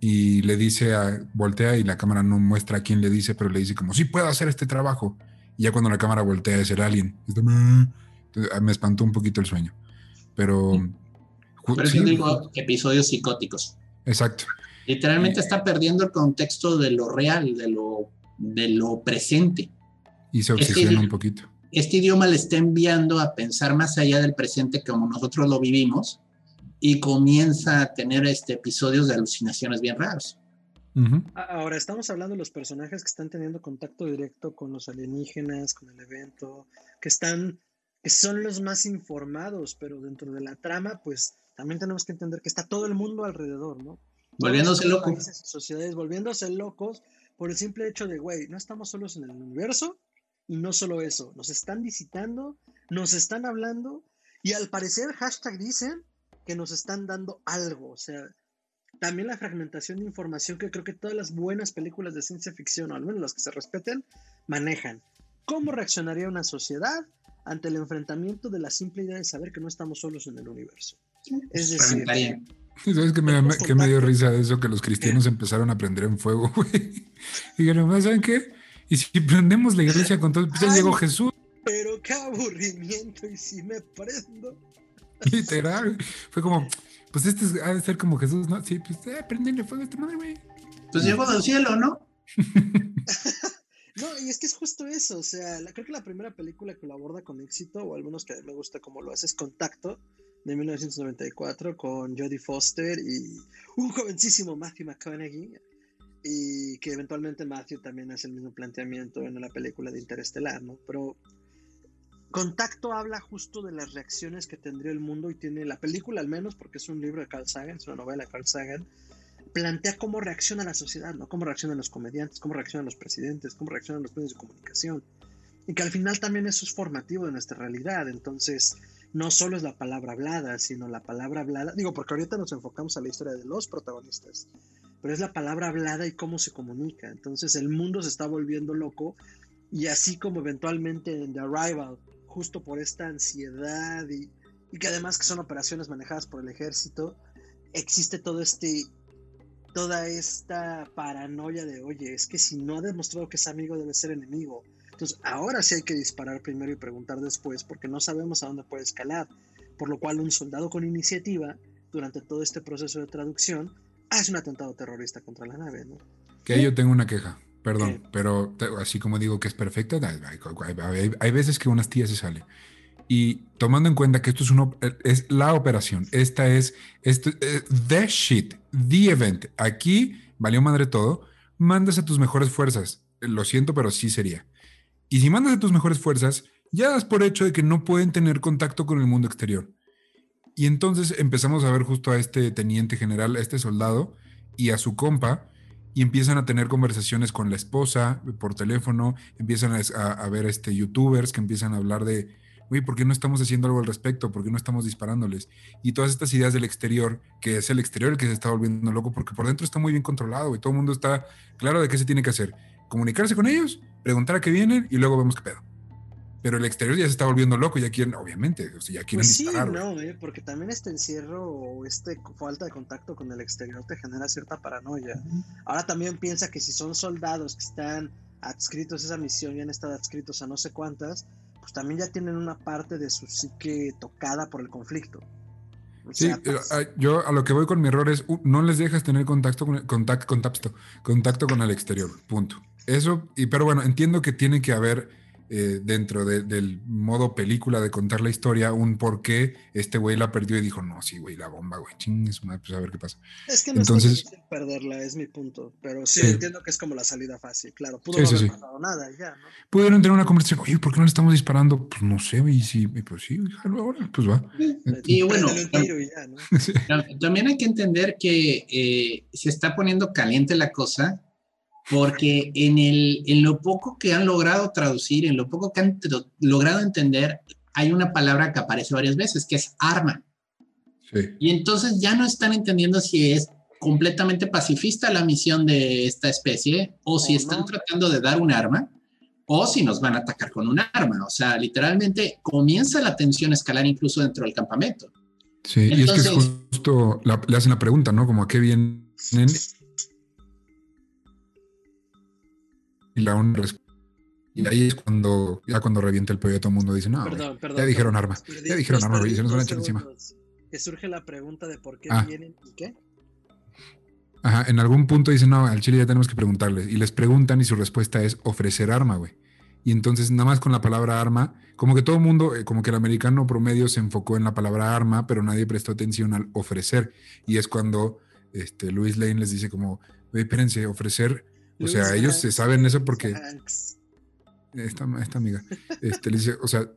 y le dice a, voltea y la cámara no muestra a quién le dice, pero le dice como, sí puedo hacer este trabajo. Y ya cuando la cámara voltea es el alien. Ah, me espantó un poquito el sueño. Pero... Pero sí, digo episodios psicóticos. Exacto. Literalmente eh, está perdiendo el contexto de lo real, de lo, de lo presente. Y se este obsesiona un poquito. Este idioma le está enviando a pensar más allá del presente como nosotros lo vivimos y comienza a tener este, episodios de alucinaciones bien raros. Ahora estamos hablando de los personajes que están teniendo contacto directo con los alienígenas, con el evento, que están, que son los más informados, pero dentro de la trama, pues también tenemos que entender que está todo el mundo alrededor, ¿no? Volviéndose locos. Sociedades volviéndose locos por el simple hecho de, güey, no estamos solos en el universo y no solo eso, nos están visitando, nos están hablando y al parecer, hashtag dicen que nos están dando algo, o sea, también la fragmentación de información que creo que todas las buenas películas de ciencia ficción, o al menos las que se respeten, manejan. ¿Cómo reaccionaría una sociedad ante el enfrentamiento de la simple idea de saber que no estamos solos en el universo? Es decir, ¿Sabes qué me, me, dio risa de eso? Que los cristianos empezaron a prender en fuego, (laughs) güey. Dijeron, ¿saben qué? Y si prendemos la iglesia con todo, pues ya llegó Jesús. Pero qué aburrimiento, y si me prendo. (laughs) Literal. Fue como, pues este ha de ser como Jesús, ¿no? Sí, pues eh, prendenle fuego a esta madre, güey. Pues llegó del cielo, ¿no? (laughs) no, y es que es justo eso, o sea, creo que la primera película que lo aborda con éxito, o al menos que me gusta como lo hace, es Contacto, de 1994, con Jodie Foster y un jovencísimo Matthew McConaughey, y que eventualmente Matthew también hace el mismo planteamiento en la película de Interestelar, ¿no? Pero Contacto habla justo de las reacciones que tendría el mundo y tiene la película al menos, porque es un libro de Carl Sagan, es una novela de Carl Sagan, plantea cómo reacciona la sociedad, ¿no? Cómo reaccionan los comediantes, cómo reaccionan los presidentes, cómo reaccionan los medios de comunicación. Y que al final también eso es formativo de nuestra realidad. Entonces, no solo es la palabra hablada, sino la palabra hablada, digo, porque ahorita nos enfocamos a la historia de los protagonistas, pero es la palabra hablada y cómo se comunica. Entonces el mundo se está volviendo loco y así como eventualmente en The Arrival, justo por esta ansiedad y, que además que son operaciones manejadas por el ejército, existe todo este toda esta paranoia de, oye, es que si no ha demostrado que es amigo debe ser enemigo. Entonces, ahora sí hay que disparar primero y preguntar después, porque no sabemos a dónde puede escalar. Por lo cual, un soldado con iniciativa, durante todo este proceso de traducción, hace un atentado terrorista contra la nave, ¿no? Que yo tengo una queja, perdón, pero así como digo que es perfecta, hay, hay, veces que unas tías se salen. Y tomando en cuenta que esto es, uno, es la operación, esta es, esto, eh, the shit, the event, aquí valió madre todo, mandas a tus mejores fuerzas. Lo siento, pero sí sería. Y si mandas a tus mejores fuerzas, ya das por hecho de que no pueden tener contacto con el mundo exterior. Y entonces empezamos a ver justo a este teniente general, a este soldado y a su compa, y empiezan a tener conversaciones con la esposa por teléfono, empiezan a, ver este, youtubers que empiezan a hablar de, uy, ¿por qué no estamos haciendo algo al respecto? ¿Por qué no estamos disparándoles? Y todas estas ideas del exterior, que es el exterior el que se está volviendo loco, porque por dentro está muy bien controlado y todo el mundo está claro de qué se tiene que hacer. Comunicarse con ellos preguntar a qué vienen y luego vemos qué pedo. Pero el exterior ya se está volviendo loco, ya quieren, obviamente, o sea, ya quieren pues sí, no, eh, porque también este encierro o este falta de contacto con el exterior te genera cierta paranoia. Ahora también piensa que si son soldados que están adscritos a esa misión y han estado adscritos a no sé cuántas, pues también ya tienen una parte de su psique tocada por el conflicto. sí, eh, pues yo a lo que voy con mi error es, uh, no les dejas tener contacto con, contacto, contacto, contacto con el exterior, punto. Eso, y, pero bueno, entiendo que tiene que haber eh, dentro del modo película de contar la historia un por qué este güey la perdió y dijo, no, sí, güey, la bomba, güey, chingues, pues a ver qué pasa. Es que no Entonces, es difícil perderla, es mi punto, pero sí, entiendo que es como la salida fácil, claro, pudo no haber pasado nada ya, ¿no? Pudieron tener una conversación, oye, ¿por qué no le estamos disparando? Pues no sé, güey, sí, pues sí, ahora, pues va. Y bueno, (laughs) también hay que entender que eh, se está poniendo caliente la cosa porque en, el, en lo poco que han logrado traducir, en lo poco que han logrado entender, hay una palabra que aparece varias veces, que es arma. Y entonces ya no están entendiendo si es completamente pacifista la misión de esta especie o si están tratando de dar un arma o si nos van a atacar con un arma. O sea, literalmente comienza la tensión a escalar incluso dentro del campamento. Sí, y es que es justo, le hacen la pregunta, ¿no? Como a qué vienen y la y ahí es cuando, ya cuando revienta el pollo, todo el mundo dice, no, ya dijeron arma, ya dijeron arma, y se nos van a echar encima. Que surge la pregunta de por qué ah. vienen y qué. Ajá, en algún punto dicen, no, al Chile ya tenemos que preguntarles. Y les preguntan y su respuesta es ofrecer arma, güey. Y entonces, nada más con la palabra arma, como que todo el mundo, eh, como que el americano promedio se enfocó en la palabra arma, pero nadie prestó atención al ofrecer. Y es cuando este, Luis Lane les dice como, espérense, ofrecer o sea, ellos se saben eso porque... Esta, esta amiga, este, le dice, o sea,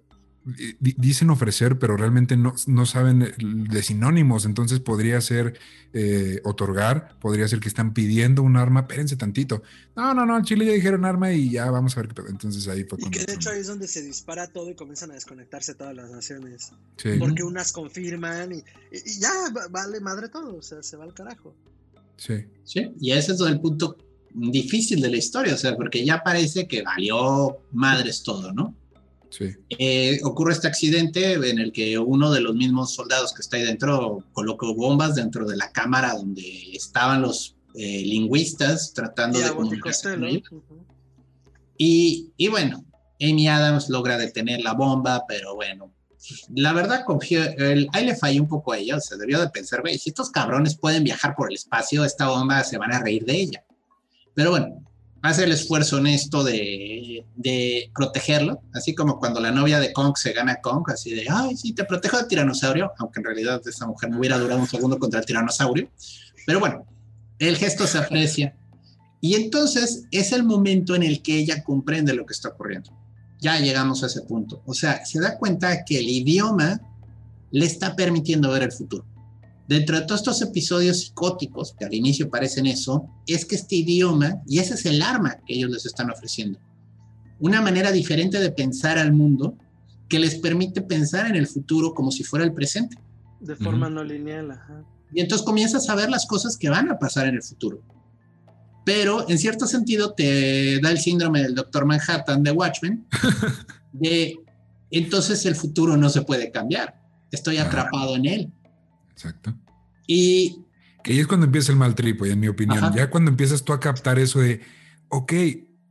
dicen ofrecer, pero realmente no, no, saben de sinónimos, entonces podría ser eh, otorgar, podría ser que están pidiendo un arma, espérense tantito. No, no, no, en Chile ya dijeron arma y ya vamos a ver qué Entonces ahí fue Y que de hecho ahí es donde se dispara todo y comienzan a desconectarse todas las naciones. Porque unas confirman y, y, ya vale madre todo, o sea, se va al carajo. Sí. Sí, y ese es el punto difícil de la historia, o sea, porque ya parece que valió madres todo, ¿no? Sí. Eh, ocurre este accidente en el que uno de los mismos soldados que está ahí dentro colocó bombas dentro de la cámara donde estaban los eh, lingüistas tratando de comunicarse y, y bueno, Amy Adams logra detener la bomba, pero bueno, la verdad confió, el, ahí le falló un poco a ella, o sea, debió de pensar, güey, si estos cabrones pueden viajar por el espacio, esta bomba se van a reír de ella. Pero bueno, hace el esfuerzo honesto de, de protegerlo, así como cuando la novia de Kong se gana a Kong, así de, ay, sí, te protejo del tiranosaurio, aunque en realidad esa mujer no hubiera durado un segundo contra el tiranosaurio. Pero bueno, el gesto se aprecia. Y entonces es el momento en el que ella comprende lo que está ocurriendo. Ya llegamos a ese punto. O sea, se da cuenta que el idioma le está permitiendo ver el futuro. Dentro de todos estos episodios psicóticos, que al inicio parecen eso, es que este idioma, y ese es el arma que ellos les están ofreciendo, una manera diferente de pensar al mundo que les permite pensar en el futuro como si fuera el presente. De forma no lineal, ajá. Y entonces comienzas a ver las cosas que van a pasar en el futuro. Pero en cierto sentido te da el síndrome del Doctor Manhattan de Watchmen, (laughs) de entonces el futuro no se puede cambiar. Estoy atrapado en él. Exacto. Y que ahí es cuando empieza el mal tripo, en mi opinión. Ya cuando empiezas tú a captar eso de, ok,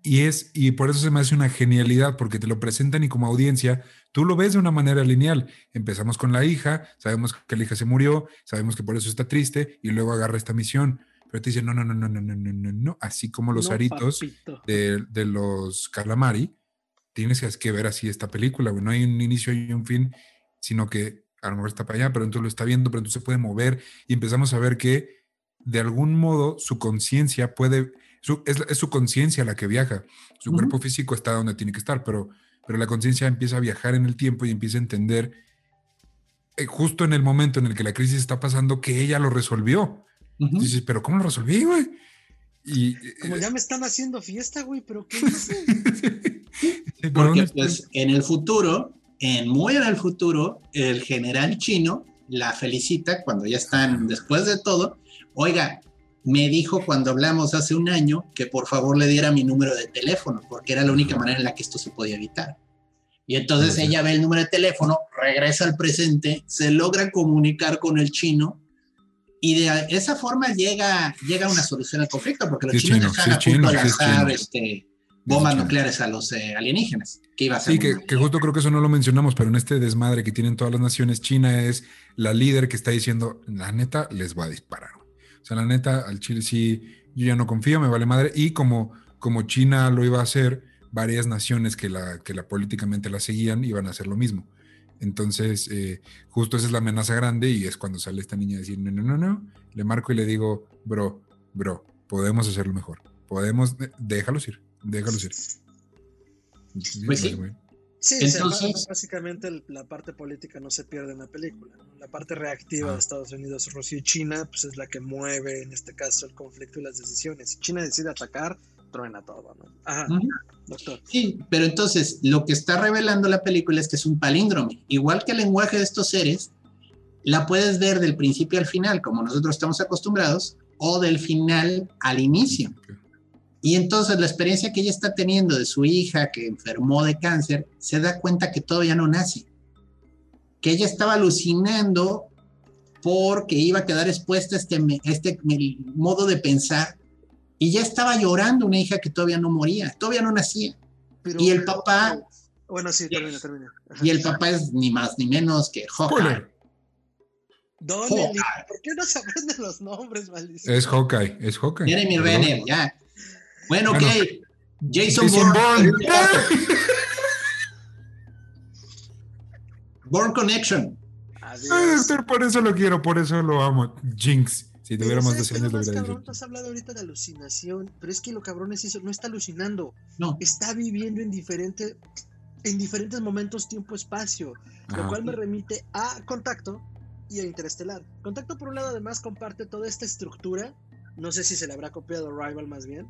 y es, y por eso se me hace una genialidad, porque te lo presentan y como audiencia, tú lo ves de una manera lineal. Empezamos con la hija, sabemos que la hija se murió, sabemos que por eso está triste, y luego agarra esta misión. Pero te dicen, no, no, no, no, no, no, no, no, no. Así como los aritos de, de, los calamari, tienes que ver así esta película, No hay un inicio y un fin, sino que a lo mejor está para allá, pero entonces lo está viendo, pero entonces se puede mover y empezamos a ver que de algún modo su conciencia puede, es, su conciencia la que viaja, su cuerpo físico está donde tiene que estar, pero, pero la conciencia empieza a viajar en el tiempo y empieza a entender eh, justo en el momento en el que la crisis está pasando que ella lo resolvió. Dices, pero ¿cómo lo resolví, güey? Y, Como ya me están haciendo fiesta, güey, pero ¿qué hice? (laughs) Porque pues en el futuro en Muy en el futuro, el general chino la felicita cuando ya están después de todo. Oiga, me dijo cuando hablamos hace un año que por favor le diera mi número de teléfono, porque era la única manera en la que esto se podía evitar. Y entonces ella ve el número de teléfono, regresa al presente, se logra comunicar con el chino y de esa forma llega, llega una solución al conflicto, porque los chinos dejan a punto al este, bombas nucleares a los eh, alienígenas. Que iba a ser sí, que, que, justo creo que eso no lo mencionamos, pero en este desmadre que tienen todas las naciones, China es la líder que está diciendo, la neta, les va a disparar. O sea, la neta, al Chile sí, yo ya no confío, me vale madre. Y como, como China lo iba a hacer, varias naciones que la, que la políticamente la seguían iban a hacer lo mismo. Entonces, eh, justo esa es la amenaza grande y es cuando sale esta niña a decir, no, no, no, no, le marco y le digo, bro, bro, podemos hacerlo mejor, podemos, déjalos ir déjalo ser. Pues sí. Sí, Entonces, básicamente la parte política no se pierde en la película. La parte reactiva de ah. Estados Unidos, Rusia y China, pues es la que mueve en este caso el conflicto y las decisiones. Si China decide atacar, truena todo, ¿no? Ajá, doctor. Sí, pero entonces lo que está revelando la película es que es un palíndrome. Igual que el lenguaje de estos seres, la puedes ver del principio al final, como nosotros estamos acostumbrados, o del final al inicio. Y entonces la experiencia que ella está teniendo de su hija que enfermó de cáncer, se da cuenta que todavía no nace. Que ella estaba alucinando porque iba a quedar expuesta a este, este modo de pensar. Y ya estaba llorando una hija que todavía no moría, todavía no nacía. y el papá... Bueno, sí, termina, termina. Y el papá es ni más ni menos que Hawkeye. Donnelly, ¿por qué no se aprenden los nombres, maldición? Es Hawkeye, es Hawkeye. Jeremy Renner, ya. Bueno, ok. Jason, Bourne. Bourne. (laughs) Connection. doctor, por eso lo quiero, por eso lo amo. Jinx. Si tuviéramos 12 años, lo hubiera dicho. has hablado ahorita de alucinación, pero es que lo cabrón es eso, no está alucinando. No. Está viviendo en, diferente, en diferentes momentos, tiempo, espacio. Lo cual me remite a Contacto y a Interestelar. Contacto, por un lado, además comparte toda esta estructura. No sé si se le habrá copiado Rival más bien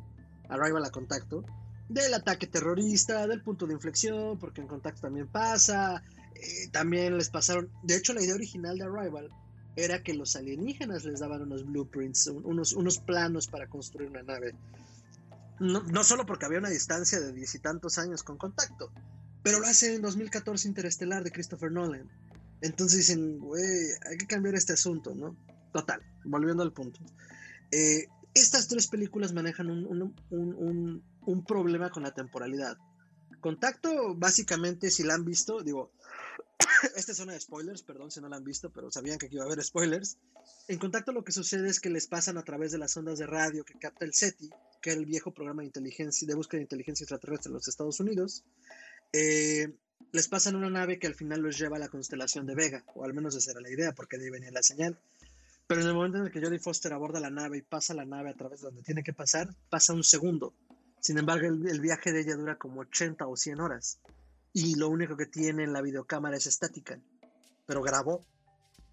Arrival a Contacto, del ataque terrorista, del punto de inflexión, porque en Contacto también pasa, eh, también les pasaron, de hecho la idea original de Arrival era que los alienígenas les daban unos blueprints, unos, unos planos para construir una nave. No, no solo porque había una distancia de diez y tantos años con contacto, pero lo hace en 2014 Interestelar de Christopher Nolan. Entonces dicen, güey, hay que cambiar este asunto, ¿no? Total, volviendo al punto. Eh, estas tres películas manejan un, problema con la temporalidad. Contacto, básicamente, si la han visto, digo, (coughs) esta es zona de spoilers, perdón si no la han visto, pero sabían que iba a haber spoilers. En contacto lo que sucede es que les pasan a través de las ondas de radio que capta el SETI, que es el viejo programa de inteligencia de búsqueda de inteligencia extraterrestre en los Estados Unidos. Eh, les pasan una nave que al final los lleva a la constelación de Vega, o al menos esa era la idea, porque de ahí venía la señal. Pero en el momento en el que Jodie Foster aborda la nave y pasa la nave a través de donde tiene que pasar, pasa un segundo. Sin embargo, el, viaje de ella dura como 80 o 100 horas. Y lo único que tiene en la videocámara es estática. Pero grabó.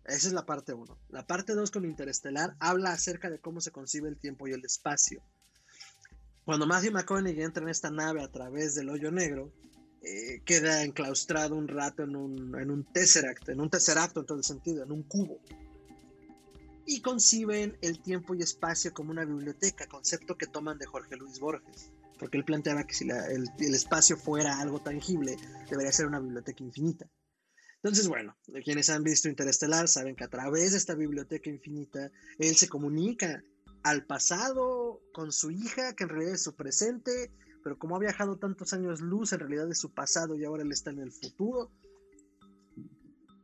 Esa es la parte 1. La parte 2 con Interestelar habla acerca de cómo se concibe el tiempo y el espacio. Cuando Matthew McConaughey entra en esta nave a través del hoyo negro, eh, queda enclaustrado un rato en un, en un tesseract, en un tesseracto en todo el sentido, en un cubo. Y conciben el tiempo y espacio como una biblioteca, concepto que toman de Jorge Luis Borges, porque él planteaba que si el, espacio fuera algo tangible, debería ser una biblioteca infinita. Entonces, bueno, quienes han visto Interestelar saben que a través de esta biblioteca infinita, él se comunica al pasado con su hija, que en realidad es su presente, pero como ha viajado tantos años luz, en realidad es su pasado y ahora él está en el futuro.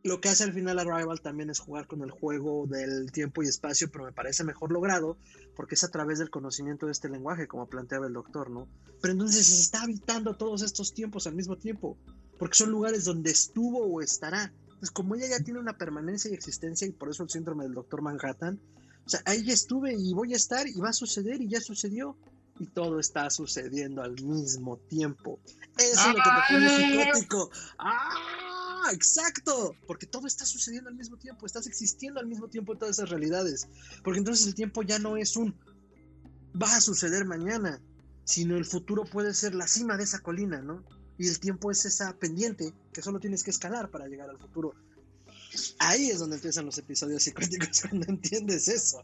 Lo que hace al final Arrival también es jugar con el juego del tiempo y espacio, pero me parece mejor logrado porque es a través del conocimiento de este lenguaje, como planteaba el doctor, ¿no? Pero entonces se está habitando todos estos tiempos al mismo tiempo, porque son lugares donde estuvo o estará. Entonces, como ella ya tiene una permanencia y existencia, y por eso el síndrome del doctor Manhattan, o sea, ahí ya estuve y voy a estar y va a suceder y ya sucedió. Y todo está sucediendo al mismo tiempo. Eso es lo que te pone psicótico. ¡Ah! Exacto. Porque todo está sucediendo al mismo tiempo. Estás existiendo al mismo tiempo en todas esas realidades. Porque entonces el tiempo ya no es un va a suceder mañana, sino el futuro puede ser la cima de esa colina, ¿no? Y el tiempo es esa pendiente que solo tienes que escalar para llegar al futuro. Ahí es donde empiezan los episodios psicóticos, (laughs) cuando entiendes eso.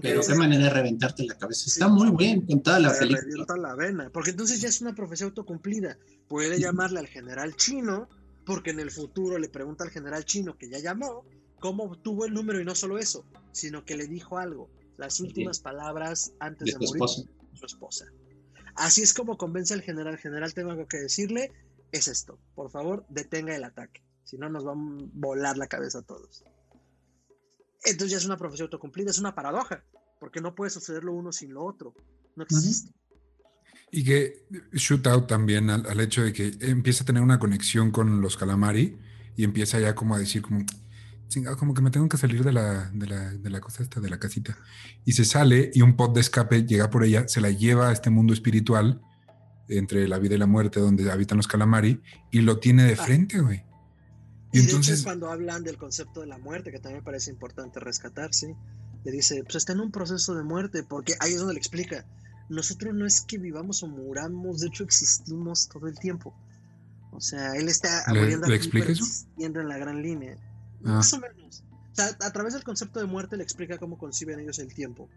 pero qué manera de reventarte la cabeza. Está muy bien contada la película. la vena, porque entonces ya es una profecía autocumplida. Puede llamarle al general chino, porque en el futuro le pregunta al general chino que ya llamó, cómo obtuvo el número y no solo eso, sino que le dijo algo, las últimas palabras antes de, morir su esposa. Así es como convence al general. General, tengo algo que decirle, es esto. Por favor, detenga el ataque. Si no, nos va a volar la cabeza a todos. Entonces ya es una profecía autocumplida, es una paradoja, porque no puede suceder lo uno sin lo otro. No existe. Y que Shootout también al, hecho de que empieza a tener una conexión con los calamari y empieza ya como a decir como, como que me tengo que salir de la, de la, de la cosa esta, de la casita. Y se sale y un pot de escape llega por ella, se la lleva a este mundo espiritual entre la vida y la muerte donde habitan los calamari y lo tiene de ah. frente, güey. Y, entonces, cuando hablan del concepto de la muerte, que también parece importante rescatarse, le dice, pues está en un proceso de muerte, porque ahí es donde le explica, nosotros no es que vivamos o muramos, de hecho existimos todo el tiempo. O sea, él está muriendo ¿le explica eso? en la gran línea. Ah. Más o menos. O sea, a través del concepto de muerte le explica cómo conciben ellos el tiempo.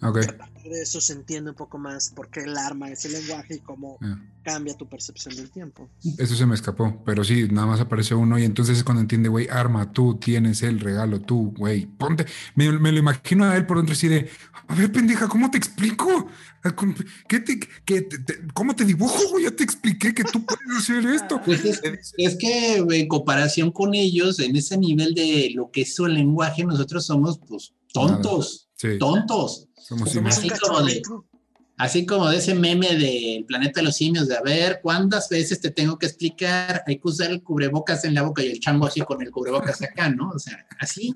Okay. a partir de eso se entiende un poco más por qué el arma es el lenguaje y cómo ah. cambia tu percepción del tiempo. Eso se me escapó, pero sí, nada más aparece uno y entonces es cuando entiende, güey, arma, tú tienes el regalo, tú, güey, ponte. Me, lo imagino a él por dentro así de, a ver, pendeja, ¿cómo te explico? ¿Qué te, qué ¿Cómo te dibujo? Ya te expliqué que tú puedes hacer esto. (laughs) Pues es, es que en comparación con ellos, en ese nivel de lo que es su lenguaje, nosotros somos, pues, tontos, tontos así, como de, ese meme del planeta de los simios, de a ver, ¿cuántas veces te tengo que explicar? Hay que usar el cubrebocas en la boca y el chango así con el cubrebocas acá, ¿no? O sea, así.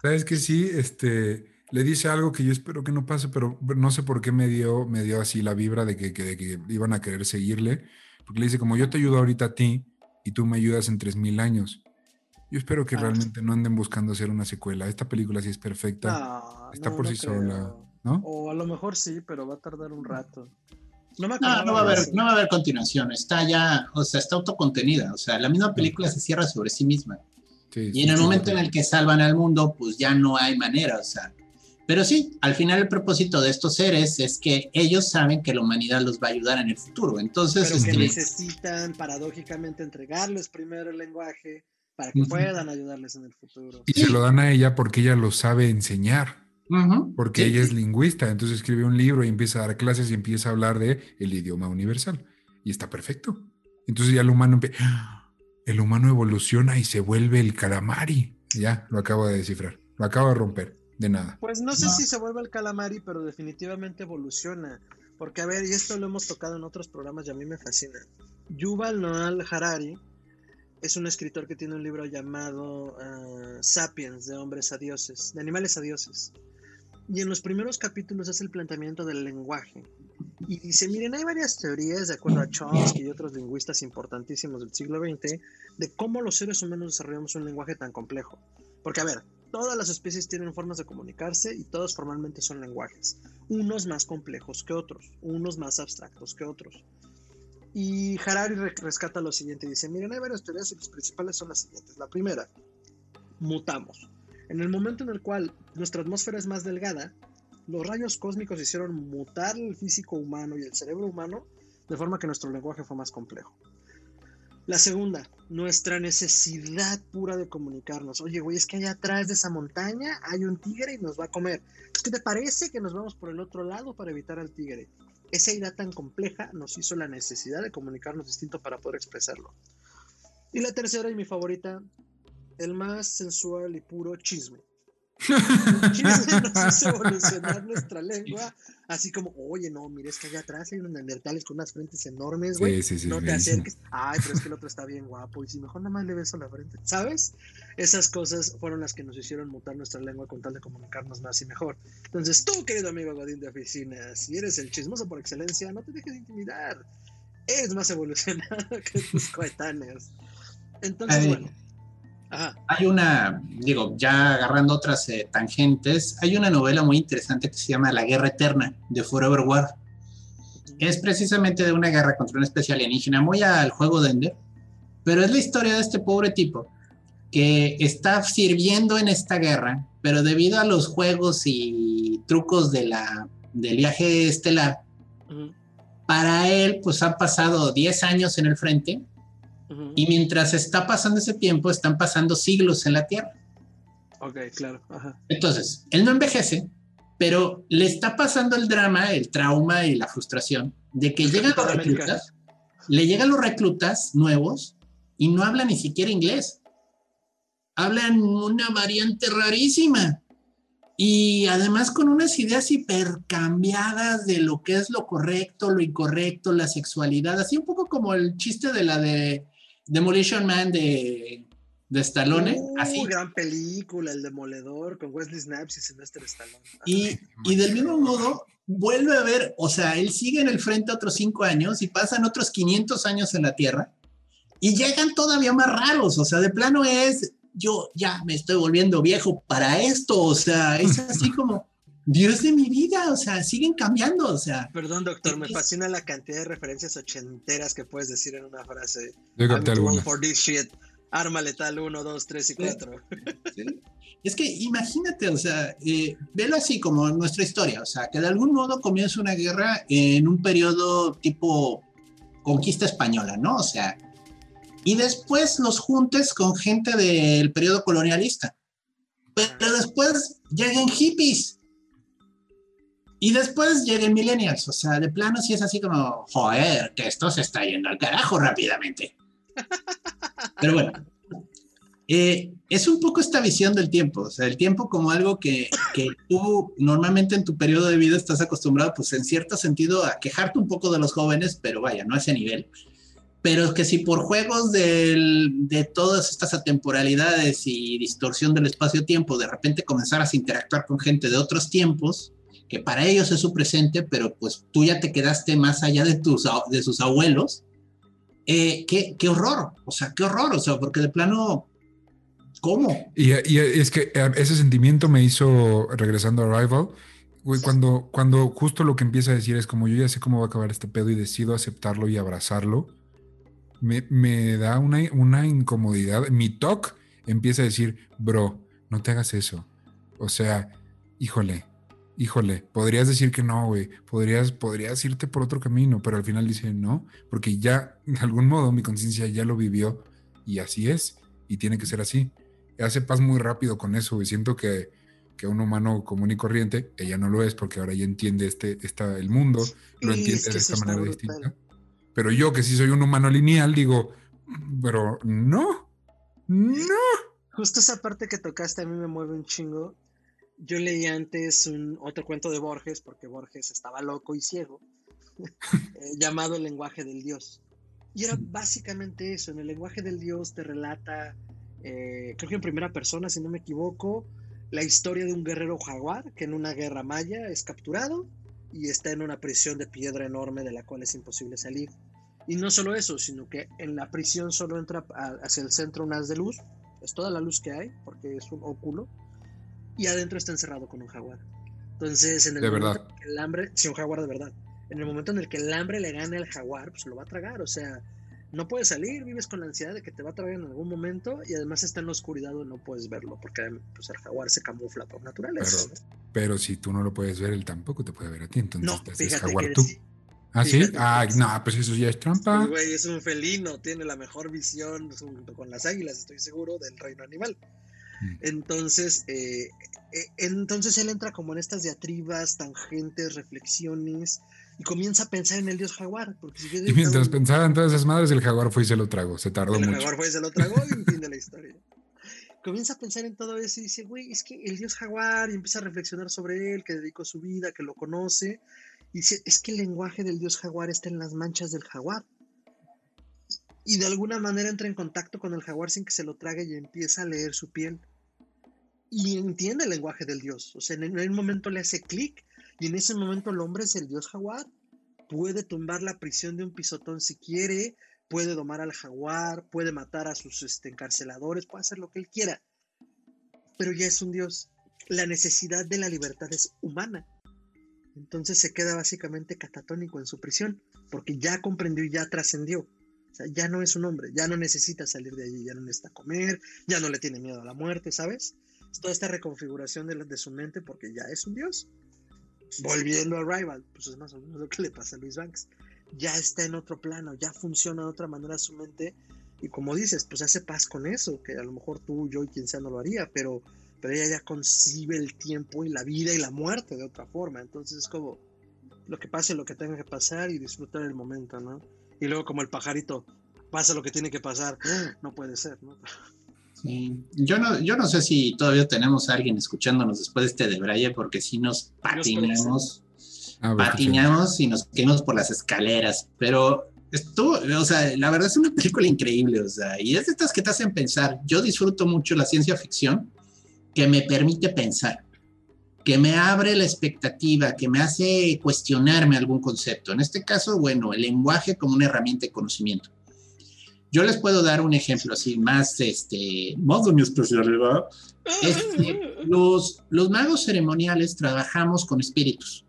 ¿sabes que Sí, este, le dice algo que yo espero que no pase, pero no sé por qué me dio, me dio así la vibra de que, que iban a querer seguirle, porque le dice, como yo te ayudo ahorita a ti y tú me ayudas en tres mil años. Yo espero que ah. realmente no anden buscando hacer una secuela. Esta película sí es perfecta. está por sí sola, ¿no? O a lo mejor sí, pero va a tardar un rato. No, me no, no, va a haber, no va a haber continuación. Está ya, o sea, está autocontenida. O sea, la misma película se cierra sobre sí misma. y en el momento en el que salvan al mundo, pues ya no hay manera. O sea, pero sí, al final el propósito de estos seres es que ellos saben que la humanidad los va a ayudar en el futuro. Entonces, Pero que este, necesitan paradójicamente entregarles primero el lenguaje para que puedan ayudarles en el futuro. Y se lo dan a ella porque ella lo sabe enseñar. Porque ella es lingüista, entonces escribe un libro y empieza a dar clases y empieza a hablar de el idioma universal. Y está perfecto. Entonces ya el humano el humano evoluciona y se vuelve el calamari. Ya, lo acabo de descifrar. Lo acabo de romper. De nada. Pues no sé si se vuelve el calamari, pero definitivamente evoluciona. Porque, a ver, y esto lo hemos tocado en otros programas y a mí me fascina. Yuval Noah Harari es un escritor que tiene un libro llamado ah, Sapiens, de hombres a dioses, de animales a dioses. Y en los primeros capítulos es el planteamiento del lenguaje. Y dice, miren, hay varias teorías, de acuerdo a Chomsky y otros lingüistas importantísimos del siglo XX, de cómo los seres humanos desarrollamos un lenguaje tan complejo. Porque, a ver, todas las especies tienen formas de comunicarse y todos formalmente son lenguajes. Unos más complejos que otros, unos más abstractos que otros. Y Harari rescata lo siguiente, dice, miren, hay varias teorías y las principales son las siguientes. La primera, mutamos. En el momento en el cual nuestra atmósfera es más delgada, los rayos cósmicos hicieron mutar el físico humano y el cerebro humano de forma que nuestro lenguaje fue más complejo. La segunda, nuestra necesidad pura de comunicarnos. Oye, güey, es que allá atrás de esa montaña hay un tigre y nos va a comer. ¿Qué te parece que nos vamos por el otro lado para evitar al tigre? Esa idea tan compleja nos hizo la necesidad de comunicarnos distinto para poder expresarlo. Y la tercera y mi favorita, el más sensual y puro chisme. (laughs) nos hizo (laughs) evolucionar nuestra lengua, así como, oye, no, mire, es que allá atrás hay unos neandertales con unas frentes enormes, güey. Sí, sí, no te acerques. Ay, pero es que el otro está bien guapo, y si mejor nada más le beso la frente, ¿sabes? Esas cosas fueron las que nos hicieron mutar nuestra lengua con tal de comunicarnos más y mejor. Entonces, tú, querido amigo Godín de oficina, si eres el chismoso por excelencia, no te dejes de intimidar. Eres más evolucionado (laughs) que tus coetáneos. Entonces, bueno hay una, digo, ya agarrando otras eh, tangentes, hay una novela muy interesante que se llama La Guerra Eterna de Forever War. Es precisamente de una guerra contra una especie alienígena, muy al juego de Ender, pero es la historia de este pobre tipo que está sirviendo en esta guerra, pero debido a los juegos y trucos de la, del viaje estelar, para él, pues han pasado 10 años en el frente y mientras está pasando ese tiempo, están pasando siglos en la Tierra. Ok, claro. Entonces, él no envejece, pero le está pasando el drama, el trauma y la frustración de que llegan los reclutas, le llegan los reclutas nuevos y no hablan ni siquiera inglés. Hablan una variante rarísima. Y además con unas ideas hipercambiadas de lo que es lo correcto, lo incorrecto, la sexualidad, así un poco como el chiste de la de Demolition Man de, de Stallone. Uh, así. gran película, El Demoledor, con Wesley Snipes y Sylvester Stallone. Y, y, del mismo modo, vuelve a ver, o sea, él sigue en el frente otros cinco años y pasan otros 500 años en la Tierra y llegan todavía más raros, o sea, de plano es, yo ya me estoy volviendo viejo para esto, o sea, es así (laughs) como Dios de mi vida, o sea, siguen cambiando, o sea. Perdón, doctor, me fascina la cantidad de referencias ochenteras que puedes decir en una frase. Yo capté for this shit. Arma letal 1, 2, 3 y 4. Es que imagínate, o sea, eh, velo así como nuestra historia, o sea, que de algún modo comienza una guerra en un periodo tipo conquista española, ¿no? O sea, y después los juntes con gente del periodo colonialista. Pero después llegan hippies y después lleguen millennials, o sea, de plano sí es así como, joder, que esto se está yendo al carajo rápidamente. (laughs) Pero bueno, eh, es un poco esta visión del tiempo, o sea, el tiempo como algo que, que, tú normalmente en tu periodo de vida estás acostumbrado, pues en cierto sentido, a quejarte un poco de los jóvenes, pero vaya, no a ese nivel. Pero que si por juegos del, de todas estas atemporalidades y distorsión del espacio-tiempo, de repente comenzaras a interactuar con gente de otros tiempos, que para ellos es su presente, pero pues tú ya te quedaste más allá de, tus, de sus abuelos. Eh, qué, qué, horror, o sea, qué horror, o sea, porque de plano, ¿cómo? Y, y es que eh, ese sentimiento me hizo, regresando a Rival, güey, cuando, cuando justo lo que empieza a decir es como yo ya sé cómo va a acabar este pedo y decido aceptarlo y abrazarlo, me, me da una, una incomodidad. Mi talk empieza a decir, bro, no te hagas eso. O sea, híjole, híjole, podrías decir que no, güey, podrías, podrías irte por otro camino, pero al final dice no, porque ya, de algún modo, mi conciencia ya lo vivió y así es, y tiene que ser así. Hace paz muy rápido con eso, güey. Siento que, que un humano común y corriente, ella no lo es, porque ahora ya entiende este, esta, el mundo, lo entiende de esta manera distinta. Pero yo, que sí soy un humano lineal, digo, pero no, no. Justo esa parte que tocaste a mí me mueve un chingo yo leí antes un otro cuento de Borges, porque Borges estaba loco y ciego, (laughs) eh, llamado El lenguaje del Dios. Y era básicamente eso, en el lenguaje del Dios te relata, eh, creo que en primera persona, si no me equivoco, la historia de un guerrero jaguar que en una guerra maya es capturado y está en una prisión de piedra enorme de la cual es imposible salir. Y no solo eso, sino que en la prisión solo entra hacia el centro un haz de luz, es toda la luz que hay, porque es un óculo, y adentro está encerrado con un jaguar. Entonces, en el, de verdad. el hambre, sí, un jaguar de verdad. en el momento en el que el hambre le gane al jaguar, pues lo va a tragar, o sea, no puedes salir, vives con la ansiedad de que te va a tragar en algún momento y además está en la oscuridad y no puedes verlo, porque pues, el jaguar se camufla por naturaleza. Pero, si tú no lo puedes ver, él tampoco te puede ver a ti, entonces no, te haces jaguar tú. ¿Ah, sí? Ah, no, pues eso ya es trampa. güey, es un felino, tiene la mejor visión junto con las águilas, estoy seguro, del reino animal. Entonces, eh, eh, entonces él entra como en estas diatribas, tangentes, reflexiones, y comienza a pensar en el dios jaguar. Porque y mientras pensaba en todas esas madres, el jaguar fue y se lo tragó, se tardó mucho. El jaguar fue y se lo tragó y fin de la historia. Comienza a pensar en todo eso y dice, güey, es que el dios jaguar, y empieza a reflexionar sobre él, que dedicó su vida, que lo conoce, y dice, es que el lenguaje del dios jaguar está en las manchas del jaguar. Y de alguna manera entra en contacto con el jaguar sin que se lo trague y empieza a leer su piel. Y entiende el lenguaje del dios. O sea, en un momento le hace clic y en ese momento el hombre es el dios jaguar. Puede tumbar la prisión de un pisotón si quiere, puede domar al jaguar, puede matar a sus este, encarceladores, puede hacer lo que él quiera. Pero ya es un dios. La necesidad de la libertad es humana. Entonces se queda básicamente catatónico en su prisión, porque ya comprendió y ya trascendió. O sea, ya no es un hombre, ya no necesita salir de allí, ya no necesita comer, ya no le tiene miedo a la muerte, ¿sabes? Toda esta reconfiguración de, de su mente porque ya es un dios volviendo a Rival, pues es más o menos lo que le pasa a Luis Banks. Ya está en otro plano, ya funciona de otra manera su mente. Y como dices, pues hace paz con eso, que a lo mejor tú, yo y quien sea no lo haría, pero, pero ella ya concibe el tiempo y la vida y la muerte de otra forma. Entonces es como lo que pase, lo que tenga que pasar y disfrutar el momento, ¿no? Y luego como el pajarito, pasa lo que tiene que pasar, (gasps) no puede ser, ¿no? Yo no, yo no sé si todavía tenemos a alguien escuchándonos después de este de Braille, porque si nos patinamos, patinamos y nos quedamos por las escaleras, pero estuvo, o sea, la verdad es una película increíble, o sea, y es de estas que te hacen pensar. Yo disfruto mucho la ciencia ficción que me permite pensar, que me abre la expectativa, que me hace cuestionarme algún concepto. En este caso, bueno, el lenguaje como una herramienta de conocimiento. Yo les puedo dar un ejemplo así más, este, más de mi especialidad. los, los magos ceremoniales trabajamos con espíritus.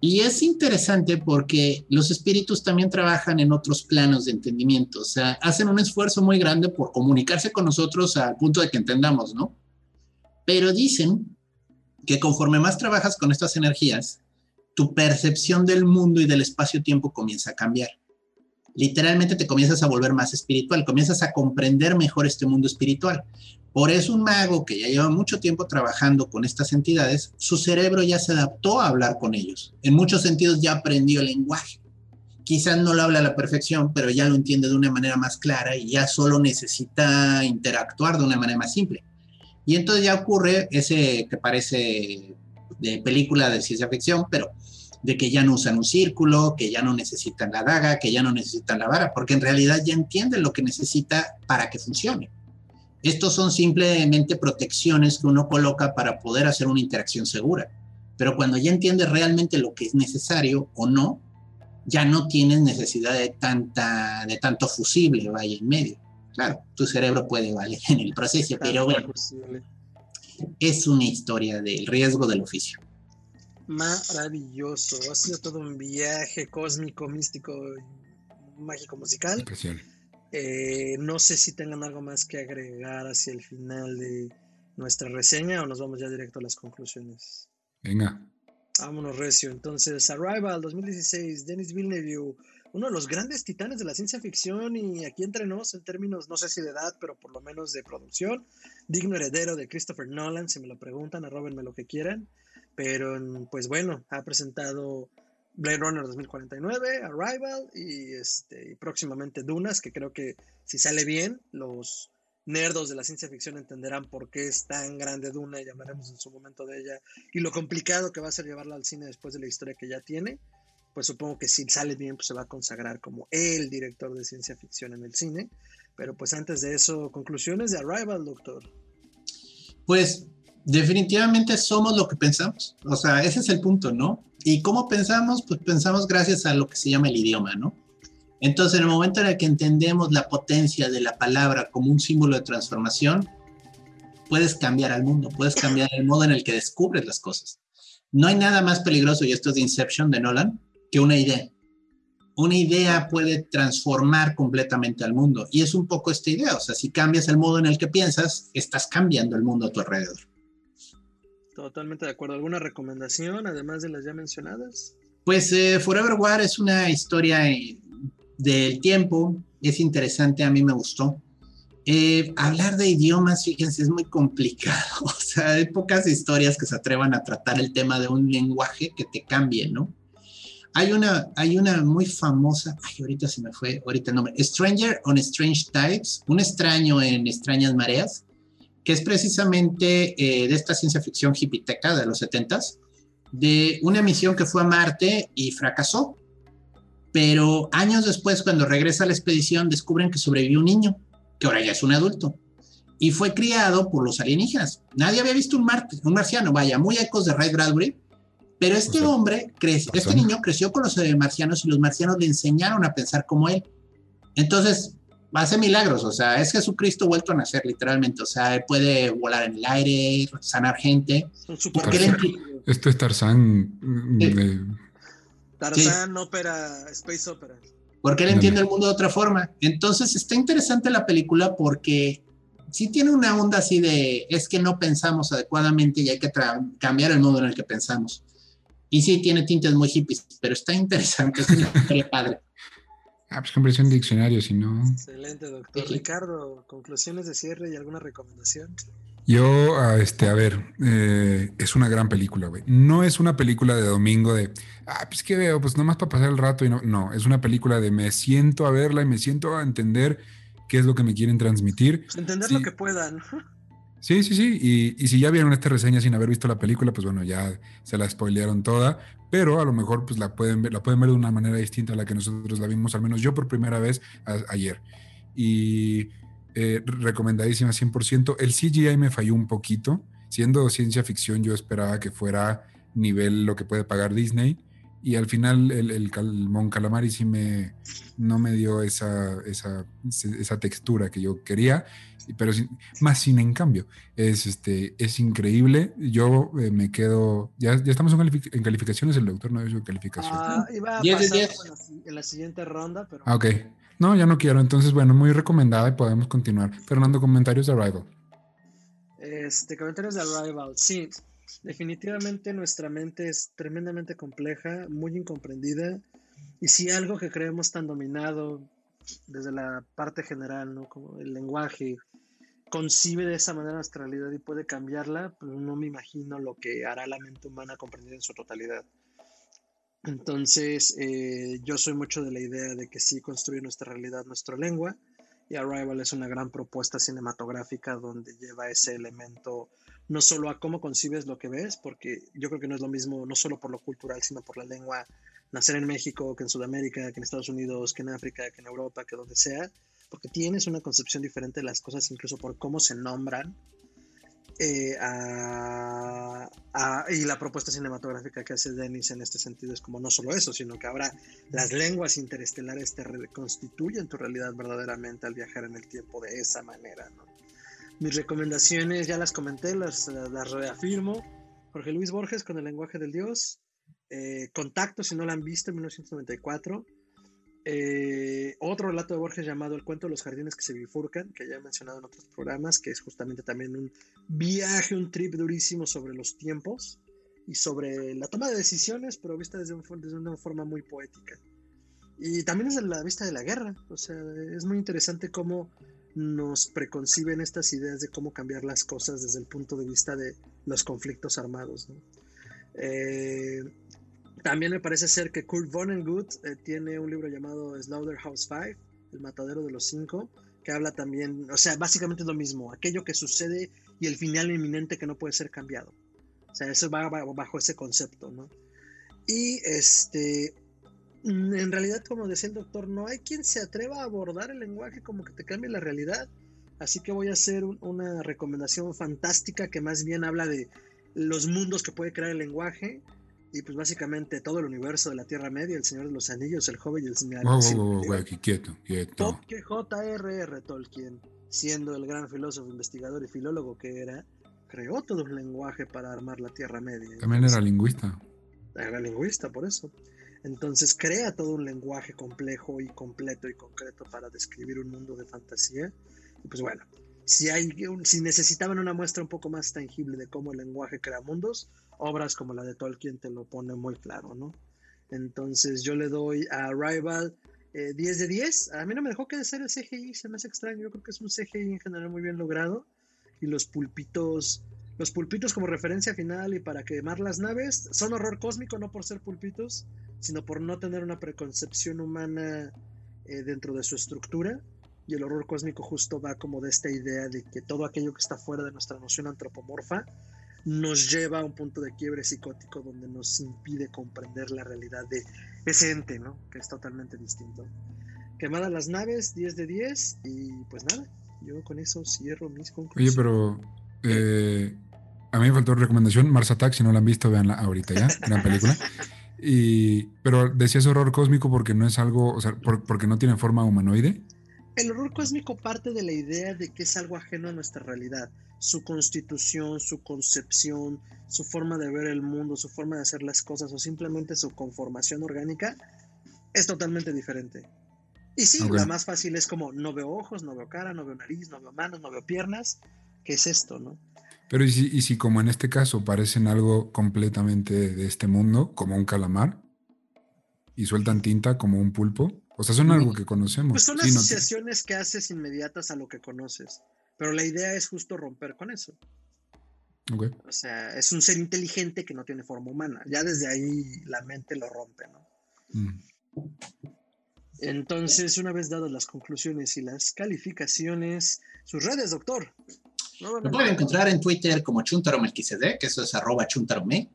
Y es interesante porque los espíritus también trabajan en otros planos de entendimiento, o sea, hacen un esfuerzo muy grande por comunicarse con nosotros al punto de que entendamos, ¿no? Pero dicen que conforme más trabajas con estas energías, tu percepción del mundo y del espacio-tiempo comienza a cambiar literalmente te comienzas a volver más espiritual, comienzas a comprender mejor este mundo espiritual. Por eso un mago que ya lleva mucho tiempo trabajando con estas entidades, su cerebro ya se adaptó a hablar con ellos. En muchos sentidos ya aprendió el lenguaje. Quizás no lo habla a la perfección, pero ya lo entiende de una manera más clara y ya solo necesita interactuar de una manera más simple. Y entonces ya ocurre ese que parece de película de ciencia ficción, pero de que ya no usan un círculo, que ya no necesitan la daga, que ya no necesitan la vara, porque en realidad ya entienden lo que necesita para que funcione. Estos son simplemente protecciones que uno coloca para poder hacer una interacción segura. Pero cuando ya entiendes realmente lo que es necesario o no, ya no tienes necesidad de, tanta, de tanto fusible vaya en medio. Claro, tu cerebro puede valer (laughs) en el proceso, pero bueno, es una historia del riesgo del oficio maravilloso. Ha sido todo un viaje cósmico, místico, mágico, musical. Eh, no sé si tengan algo más que agregar hacia el final de nuestra reseña o nos vamos ya directo a las conclusiones. Venga. Vámonos, Recio. Entonces, Arrival 2016, Denis Villeneuve, uno de los grandes titanes de la ciencia ficción y aquí entre nos, en términos, no sé si de edad, pero por lo menos de producción, digno heredero de Christopher Nolan, si me lo preguntan, arrobenme lo que quieran. Pero pues bueno, ha presentado Blade Runner 2049, Arrival y este, próximamente Dunas, que creo que si sale bien, los nerdos de la ciencia ficción entenderán por qué es tan grande Duna y llamaremos en su momento de ella y lo complicado que va a ser llevarla al cine después de la historia que ya tiene. Pues supongo que si sale bien, pues se va a consagrar como el director de ciencia ficción en el cine. Pero pues antes de eso, conclusiones de Arrival, doctor. Pues definitivamente somos lo que pensamos. O sea, ese es el punto, ¿no? ¿Y cómo pensamos? Pues pensamos gracias a lo que se llama el idioma, ¿no? Entonces, en el momento en el que entendemos la potencia de la palabra como un símbolo de transformación, puedes cambiar al mundo, puedes cambiar el modo en el que descubres las cosas. No hay nada más peligroso, y esto es de Inception de Nolan, que una idea. Una idea puede transformar completamente al mundo y es un poco esta idea, o sea, si cambias el modo en el que piensas, estás cambiando el mundo a tu alrededor. Totalmente de acuerdo. ¿Alguna recomendación además de las ya mencionadas? Pues eh, Forever War es una historia eh, del tiempo, es interesante, a mí me gustó. Eh, hablar de idiomas, fíjense, es muy complicado. (laughs) O sea, hay pocas historias que se atrevan a tratar el tema de un lenguaje que te cambie, ¿no? Hay una, hay una muy famosa, ay, ahorita se me fue, ahorita el nombre, Stranger on Strange Types, un extraño en extrañas mareas, que es precisamente eh, de esta ciencia ficción hipiteca de los 70 de una misión que fue a Marte y fracasó. Pero años después, cuando regresa a la expedición, descubren que sobrevivió un niño, que ahora ya es un adulto, y fue criado por los alienígenas. Nadie había visto un, Marte, un marciano, vaya, muy ecos de Ray Bradbury, pero este hombre, crece, este niño creció con los eh, marcianos y los marcianos le enseñaron a pensar como él. Entonces, hace milagros, o sea, es Jesucristo vuelto a nacer, literalmente. O sea, puede volar en el aire, sanar gente. Esto es Tarzán. Mm, Tarzán, ópera, space opera. Porque él entiende el mundo de otra forma. Entonces, está interesante la película porque sí tiene una onda así de, es que no pensamos adecuadamente y hay que cambiar el modo en el que pensamos. Y sí, tiene tintes muy hippies, pero está interesante, es una (laughs) padre. Ah, pues compré un diccionario, si no. Excelente, doctor. Ricardo, conclusiones de cierre y alguna recomendación. Yo, a este, a ver, eh, es una gran película, güey. No es una película de domingo de, ah, pues que veo, pues nomás para pasar el rato y no. No, es una película de me siento a verla y me siento a entender qué es lo que me quieren transmitir. Entender lo que puedan. (laughs) Sí, sí, sí. Y, y, si ya vieron esta reseña sin haber visto la película, pues bueno, ya se la spoilearon toda pero a lo mejor pues la pueden ver, la pueden ver de una manera distinta a la que nosotros la vimos, al menos yo por primera vez ayer. Y eh, recomendadísima 100%. El CGI me falló un poquito. Siendo ciencia ficción, yo esperaba que fuera nivel lo que puede pagar Disney. Y al final el, el, Mon Calamari sí me, no me dio esa, esa, esa textura que yo quería pero más sin en cambio. Es, este, es increíble. Yo eh, me quedo. Ya, ya estamos en, calificaciones, el doctor no ha hecho calificación. Ah, iba a pasar En, la, siguiente ronda, pero. Ah, ok. No, ya no quiero. Entonces, bueno, muy recomendada y podemos continuar. Fernando, comentarios de Arrival. Este, comentarios de Arrival. Sí, definitivamente nuestra mente es tremendamente compleja, muy incomprendida. Y si algo que creemos tan dominado desde la parte general, ¿no? Como el lenguaje, concibe de esa manera nuestra realidad y puede cambiarla, pero no me imagino lo que hará la mente humana comprendida en su totalidad. Entonces, eh, yo soy mucho de la idea de que sí construye nuestra realidad nuestra lengua, y Arrival es una gran propuesta cinematográfica donde lleva ese elemento no solo a cómo concibes lo que ves, porque yo creo que no es lo mismo, no solo por lo cultural, sino por la lengua, nacer en México, que en Sudamérica, que en Estados Unidos, que en África, que en Europa, que donde sea, porque tienes una concepción diferente de las cosas, incluso por cómo se nombran. Eh, y la propuesta cinematográfica que hace Denis en este sentido es como no solo eso, sino que ahora las lenguas interestelares te reconstituyen tu realidad verdaderamente al viajar en el tiempo de esa manera. Mis recomendaciones ya las comenté, las, reafirmo. Jorge Luis Borges con el lenguaje del Dios. Eh, Contacto, si no la han visto, en 1994. Eh, otro relato de Borges llamado El cuento de los jardines que se bifurcan, que ya he mencionado en otros programas, que es justamente también un viaje, un trip durísimo sobre los tiempos y sobre la toma de decisiones, pero vista desde, desde una forma muy poética. Y también desde la vista de la guerra, o sea, es muy interesante cómo nos preconciben estas ideas de cómo cambiar las cosas desde el punto de vista de los conflictos armados. Eh, también me parece ser que Kurt Vonnegut eh, tiene un libro llamado Slaughterhouse 5, El matadero de los cinco, que habla también, o sea, básicamente lo mismo, aquello que sucede y el final inminente que no puede ser cambiado. O sea, eso va bajo ese concepto, ¿no? Y este, en realidad, como decía el doctor, no hay quien se atreva a abordar el lenguaje como que te cambie la realidad. Así que voy a hacer una recomendación fantástica que más bien habla de los mundos que puede crear el lenguaje y pues básicamente todo el universo de la Tierra Media, el Señor de los Anillos, el joven y el Señor wow, wow, quieto, quieto. Que J.R.R. Tolkien, siendo el gran filósofo, investigador y filólogo que era, creó todo un lenguaje para armar la Tierra Media. También era lingüista. Era lingüista, por eso. Entonces crea todo un lenguaje complejo y completo y concreto para describir un mundo de fantasía. Y pues bueno, si, hay, si necesitaban una muestra un poco más tangible de cómo el lenguaje crea mundos, obras como la de Tolkien te lo pone muy claro, ¿no? Entonces yo le doy a Rival 10 eh, de 10. A mí no me dejó que de ser el CGI, se me hace extraño. Yo creo que es un CGI en general muy bien logrado. Y los pulpitos, los pulpitos como referencia final y para quemar las naves, son horror cósmico no por ser pulpitos, sino por no tener una preconcepción humana eh, dentro de su estructura. Y el horror cósmico justo va como de esta idea de que todo aquello que está fuera de nuestra noción antropomorfa nos lleva a un punto de quiebre psicótico donde nos impide comprender la realidad de ese ente, ¿no? Que es totalmente distinto. Quemadas las naves, 10 de 10, y pues nada, yo con eso cierro mis conclusiones. Oye, pero eh, a mí me faltó recomendación, Mars Attack, si no la han visto, veanla ahorita ya, gran película. Y, pero decías horror cósmico porque no es algo, o sea, porque no tiene forma humanoide. El horror cósmico parte de la idea de que es algo ajeno a nuestra realidad su constitución, su concepción, su forma de ver el mundo, su forma de hacer las cosas o simplemente su conformación orgánica es totalmente diferente. Y sí, la más fácil es como no veo ojos, no veo cara, no veo nariz, no veo manos, no veo piernas. ¿Qué es esto, no? Pero ¿y si, y si como en este caso parecen algo completamente de este mundo, como un calamar, y sueltan tinta como un pulpo? O sea, son algo que conocemos. Pues son asociaciones que haces inmediatas a lo que conoces. Pero la idea es justo romper con eso. O sea, es un ser inteligente que no tiene forma humana. Ya desde ahí la mente lo rompe, ¿no? Mm. Entonces, una vez dadas las conclusiones y las calificaciones, sus redes, doctor. Me pueden encontrar en Twitter como Chuntaromelquisede, que eso es arroba chuntarome.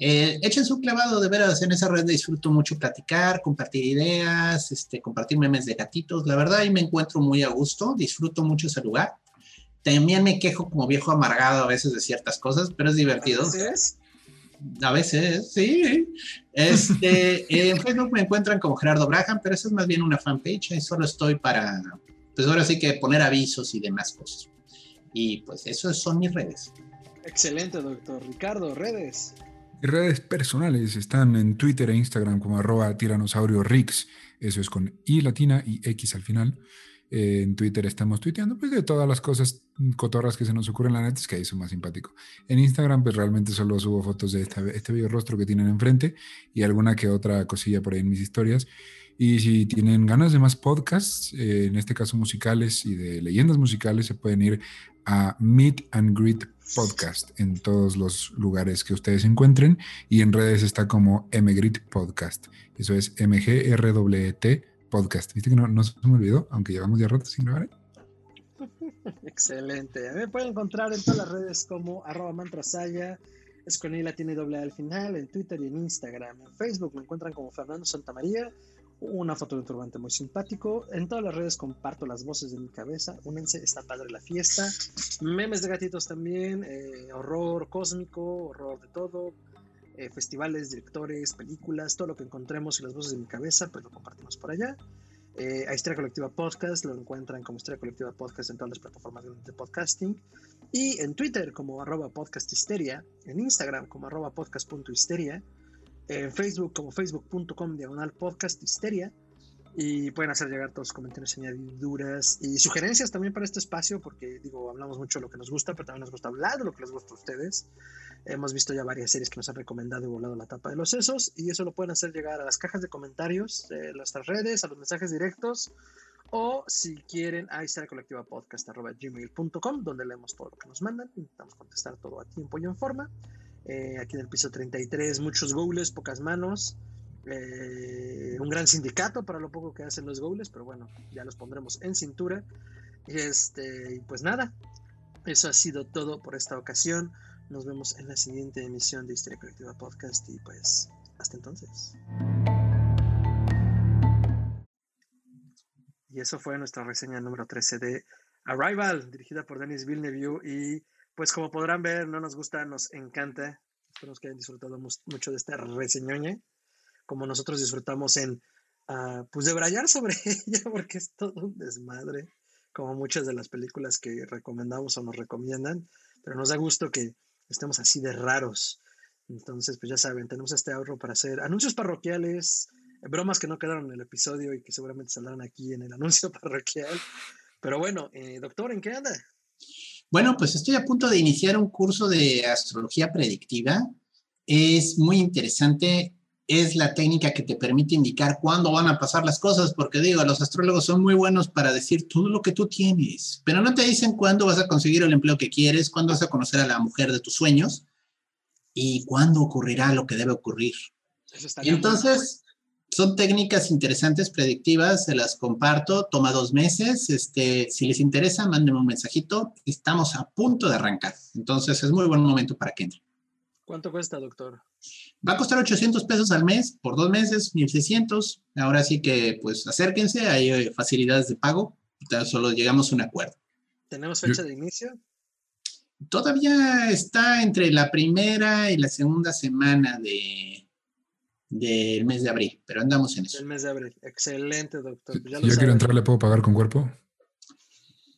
Eh, echen su clavado, de veras, en esa red disfruto mucho platicar, compartir ideas, este, compartir memes de gatitos. La verdad, ahí me encuentro muy a gusto, disfruto mucho ese lugar. También me quejo como viejo amargado a veces de ciertas cosas, pero es divertido. ¿A veces? A veces, sí. Este, (laughs) en Facebook me encuentran como Gerardo Braham, pero eso es más bien una fanpage. Ahí solo estoy para, pues ahora sí que poner avisos y demás cosas. Y pues eso son mis redes. Excelente, doctor. Ricardo, redes. Redes personales están en Twitter e Instagram como arroba tiranosaurio Rix. Eso es con I latina y X al final. Eh, en Twitter estamos tuiteando pues de todas las cosas cotorras que se nos ocurren la neta, es que ahí son más simpático. En Instagram pues realmente solo subo fotos de este bello rostro que tienen enfrente y alguna que otra cosilla por ahí en mis historias. Y si tienen ganas de más podcasts, eh, en este caso musicales y de leyendas musicales, se pueden ir a Meet and Greet Podcast en todos los lugares que ustedes encuentren y en redes está como MGRIT Podcast. Eso es M-G-R-W-T podcast. ¿Viste que no, no, se me olvidó? Aunque llevamos ya rato sin grabar. (laughs) Excelente. A mí me pueden encontrar en todas las redes como arroba mantrasaya, es con tiene doble al final, en Twitter y en Instagram. En Facebook me encuentran como Fernando Santamaría, una foto de un turbante muy simpático. En todas las redes comparto las voces de mi cabeza. Únense, está padre la fiesta. Memes de gatitos también, eh, horror cósmico, horror de todo, eh, festivales, directores, películas, todo lo que encontremos y las voces de mi cabeza, pues lo compartimos por allá. Eh, a Historia Colectiva Podcast lo encuentran como Historia Colectiva Podcast en todas las plataformas de podcasting. Y en Twitter como arroba podcasthisteria, en Instagram como arroba podcast.histeria, en Facebook como facebook.com diagonal podcast y pueden hacer llegar todos los comentarios, añadiduras y sugerencias también para este espacio, porque digo, hablamos mucho de lo que nos gusta, pero también nos gusta hablar de lo que les gusta a ustedes. Hemos visto ya varias series que nos han recomendado y volado la tapa de los sesos, y eso lo pueden hacer llegar a las cajas de comentarios de nuestras redes, a los mensajes directos, o si quieren a gmail.com donde leemos todo lo que nos mandan, intentamos contestar todo a tiempo y en forma. Eh, aquí en el piso 33, muchos goles, pocas manos. Eh, un gran sindicato para lo poco que hacen los goles, pero bueno, ya los pondremos en cintura. Y este, pues nada, eso ha sido todo por esta ocasión. Nos vemos en la siguiente emisión de Historia Colectiva Podcast y pues hasta entonces. Y eso fue nuestra reseña número 13 de Arrival, dirigida por Denis Villeneuve. Y pues como podrán ver, no nos gusta, nos encanta. Espero que hayan disfrutado mucho de esta reseñoña como nosotros disfrutamos en, uh, pues, debrayar sobre (laughs) ella, porque es todo un desmadre, como muchas de las películas que recomendamos o nos recomiendan, pero nos da gusto que estemos así de raros. Entonces, pues ya saben, tenemos este ahorro para hacer anuncios parroquiales, bromas que no quedaron en el episodio y que seguramente saldrán aquí en el anuncio (laughs) parroquial. Pero bueno, eh, doctor, ¿en qué anda? Bueno, pues estoy a punto de iniciar un curso de astrología predictiva. Es muy interesante. Es la técnica que te permite indicar cuándo van a pasar las cosas, porque digo, los astrólogos son muy buenos para decir todo lo que tú tienes, pero no te dicen cuándo vas a conseguir el empleo que quieres, cuándo vas a conocer a la mujer de tus sueños y cuándo ocurrirá lo que debe ocurrir. Entonces, son técnicas interesantes, predictivas, se las comparto, toma dos meses, este, si les interesa, mándenme un mensajito, estamos a punto de arrancar, entonces es muy buen momento para que entren. ¿Cuánto cuesta, doctor? Va a costar 800 pesos al mes, por dos meses, 1600, ahora sí que pues acérquense, hay eh, facilidades de pago, solo llegamos a un acuerdo. ¿Tenemos fecha de inicio? Todavía está entre la primera y la segunda semana de, del mes de abril, pero andamos en eso. El mes de abril, excelente, doctor. Pues ya quiero entrar, ¿le puedo pagar con cuerpo?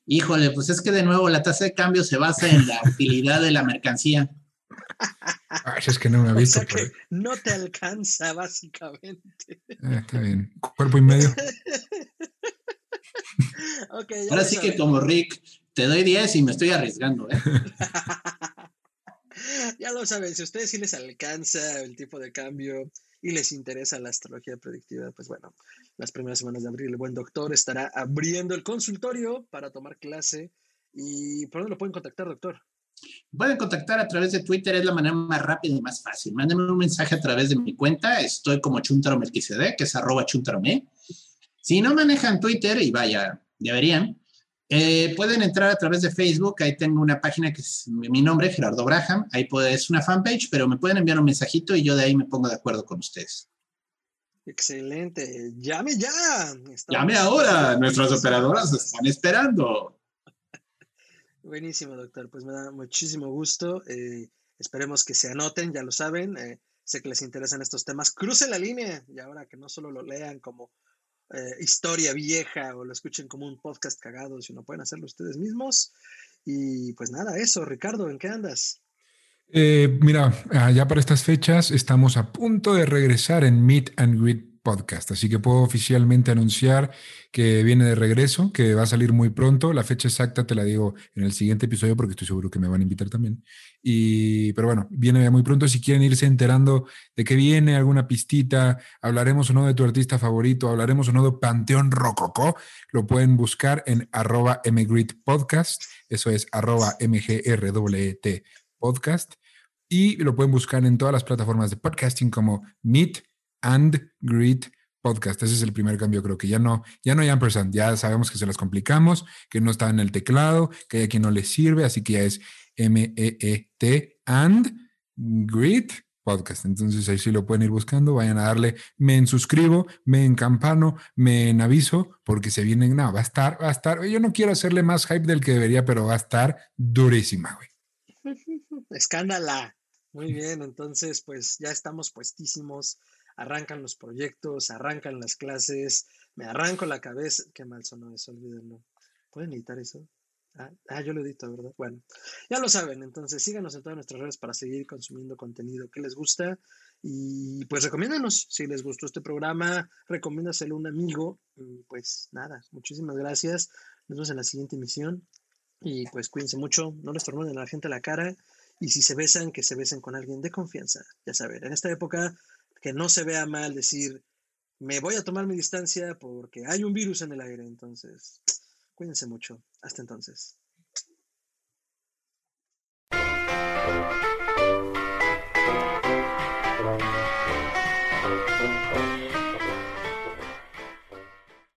Híjole, pues es que de nuevo la tasa de cambio se basa en la utilidad de la mercancía. (laughs) Ay, es que no me ha visto. O sea que no te alcanza, básicamente. Eh, está bien. Cuerpo y medio. (laughs) okay, Ahora sí que como Rick, te doy 10 y me estoy arriesgando. ¿eh? (laughs) ya lo saben, si a ustedes sí les alcanza el tipo de cambio y les interesa la astrología predictiva, pues bueno, las primeras semanas de abril el buen doctor estará abriendo el consultorio para tomar clase. ¿Y por dónde lo pueden contactar, doctor? Pueden contactar a través de Twitter, es la manera más rápida y más fácil. Mándenme un mensaje a través de mi cuenta, estoy como chuntaromelquisede, que es arroba chuntarome. Si no manejan Twitter, y vaya, deberían, eh, pueden entrar a través de Facebook, ahí tengo una página que es mi nombre, Gerardo Braham, ahí puede, es una fanpage, pero me pueden enviar un mensajito y yo de ahí me pongo de acuerdo con ustedes. Excelente, llame ya. llame ahora, nuestras operadoras están esperando. (laughs) Buenísimo, doctor, pues me da muchísimo gusto. Eh, esperemos que se anoten, ya lo saben. Eh, sé que les interesan estos temas. Crucen la línea y ahora que no solo lo lean como eh, historia vieja o lo escuchen como un podcast cagado, sino pueden hacerlo ustedes mismos. Y pues nada, eso, Ricardo, ¿en qué andas? Eh, mira, ya para estas fechas estamos a punto de regresar en Meet and Greet podcast. Así que puedo oficialmente anunciar que viene de regreso, que va a salir muy pronto. La fecha exacta te la digo en el siguiente episodio porque estoy seguro que me van a invitar también. Y, pero bueno, viene muy pronto. Si quieren irse enterando de que viene alguna pistita, hablaremos o no de tu artista favorito, hablaremos o no de Panteón Rococó, lo pueden buscar en arroba podcast. Eso es arroba mgrwt podcast. Y lo pueden buscar en todas las plataformas de podcasting como Meet and Greet Podcast. Ese es el primer cambio, creo que ya no, ya no hay ampersand, ya sabemos que se las complicamos, que no está en el teclado, que hay a quien no le sirve, así que ya es M-E-E-T and Greet Podcast. Entonces ahí sí lo pueden ir buscando, vayan a darle me en suscribo, me en campano, me en aviso, porque se vienen, no, va a estar, va a estar, yo no quiero hacerle más hype del que debería, pero va a estar durísima, güey. (laughs) Escándala. Muy bien, entonces pues ya estamos puestísimos arrancan los proyectos, arrancan las clases, me arranco la cabeza. Qué mal sonó eso, olvídenlo. ¿Pueden editar eso? Ah, ah, yo lo edito, ¿verdad? Bueno, ya lo saben, entonces síganos en todas nuestras redes para seguir consumiendo contenido que les gusta y pues recomiéndanos, si les gustó este programa, recomiéndaselo a un amigo, pues nada, muchísimas gracias, nos vemos en la siguiente emisión y pues cuídense mucho, no les tornen a la gente la cara y si se besan, que se besen con alguien de confianza, ya saben, en esta época que no se vea mal decir, me voy a tomar mi distancia porque hay un virus en el aire. Entonces, cuídense mucho. Hasta entonces.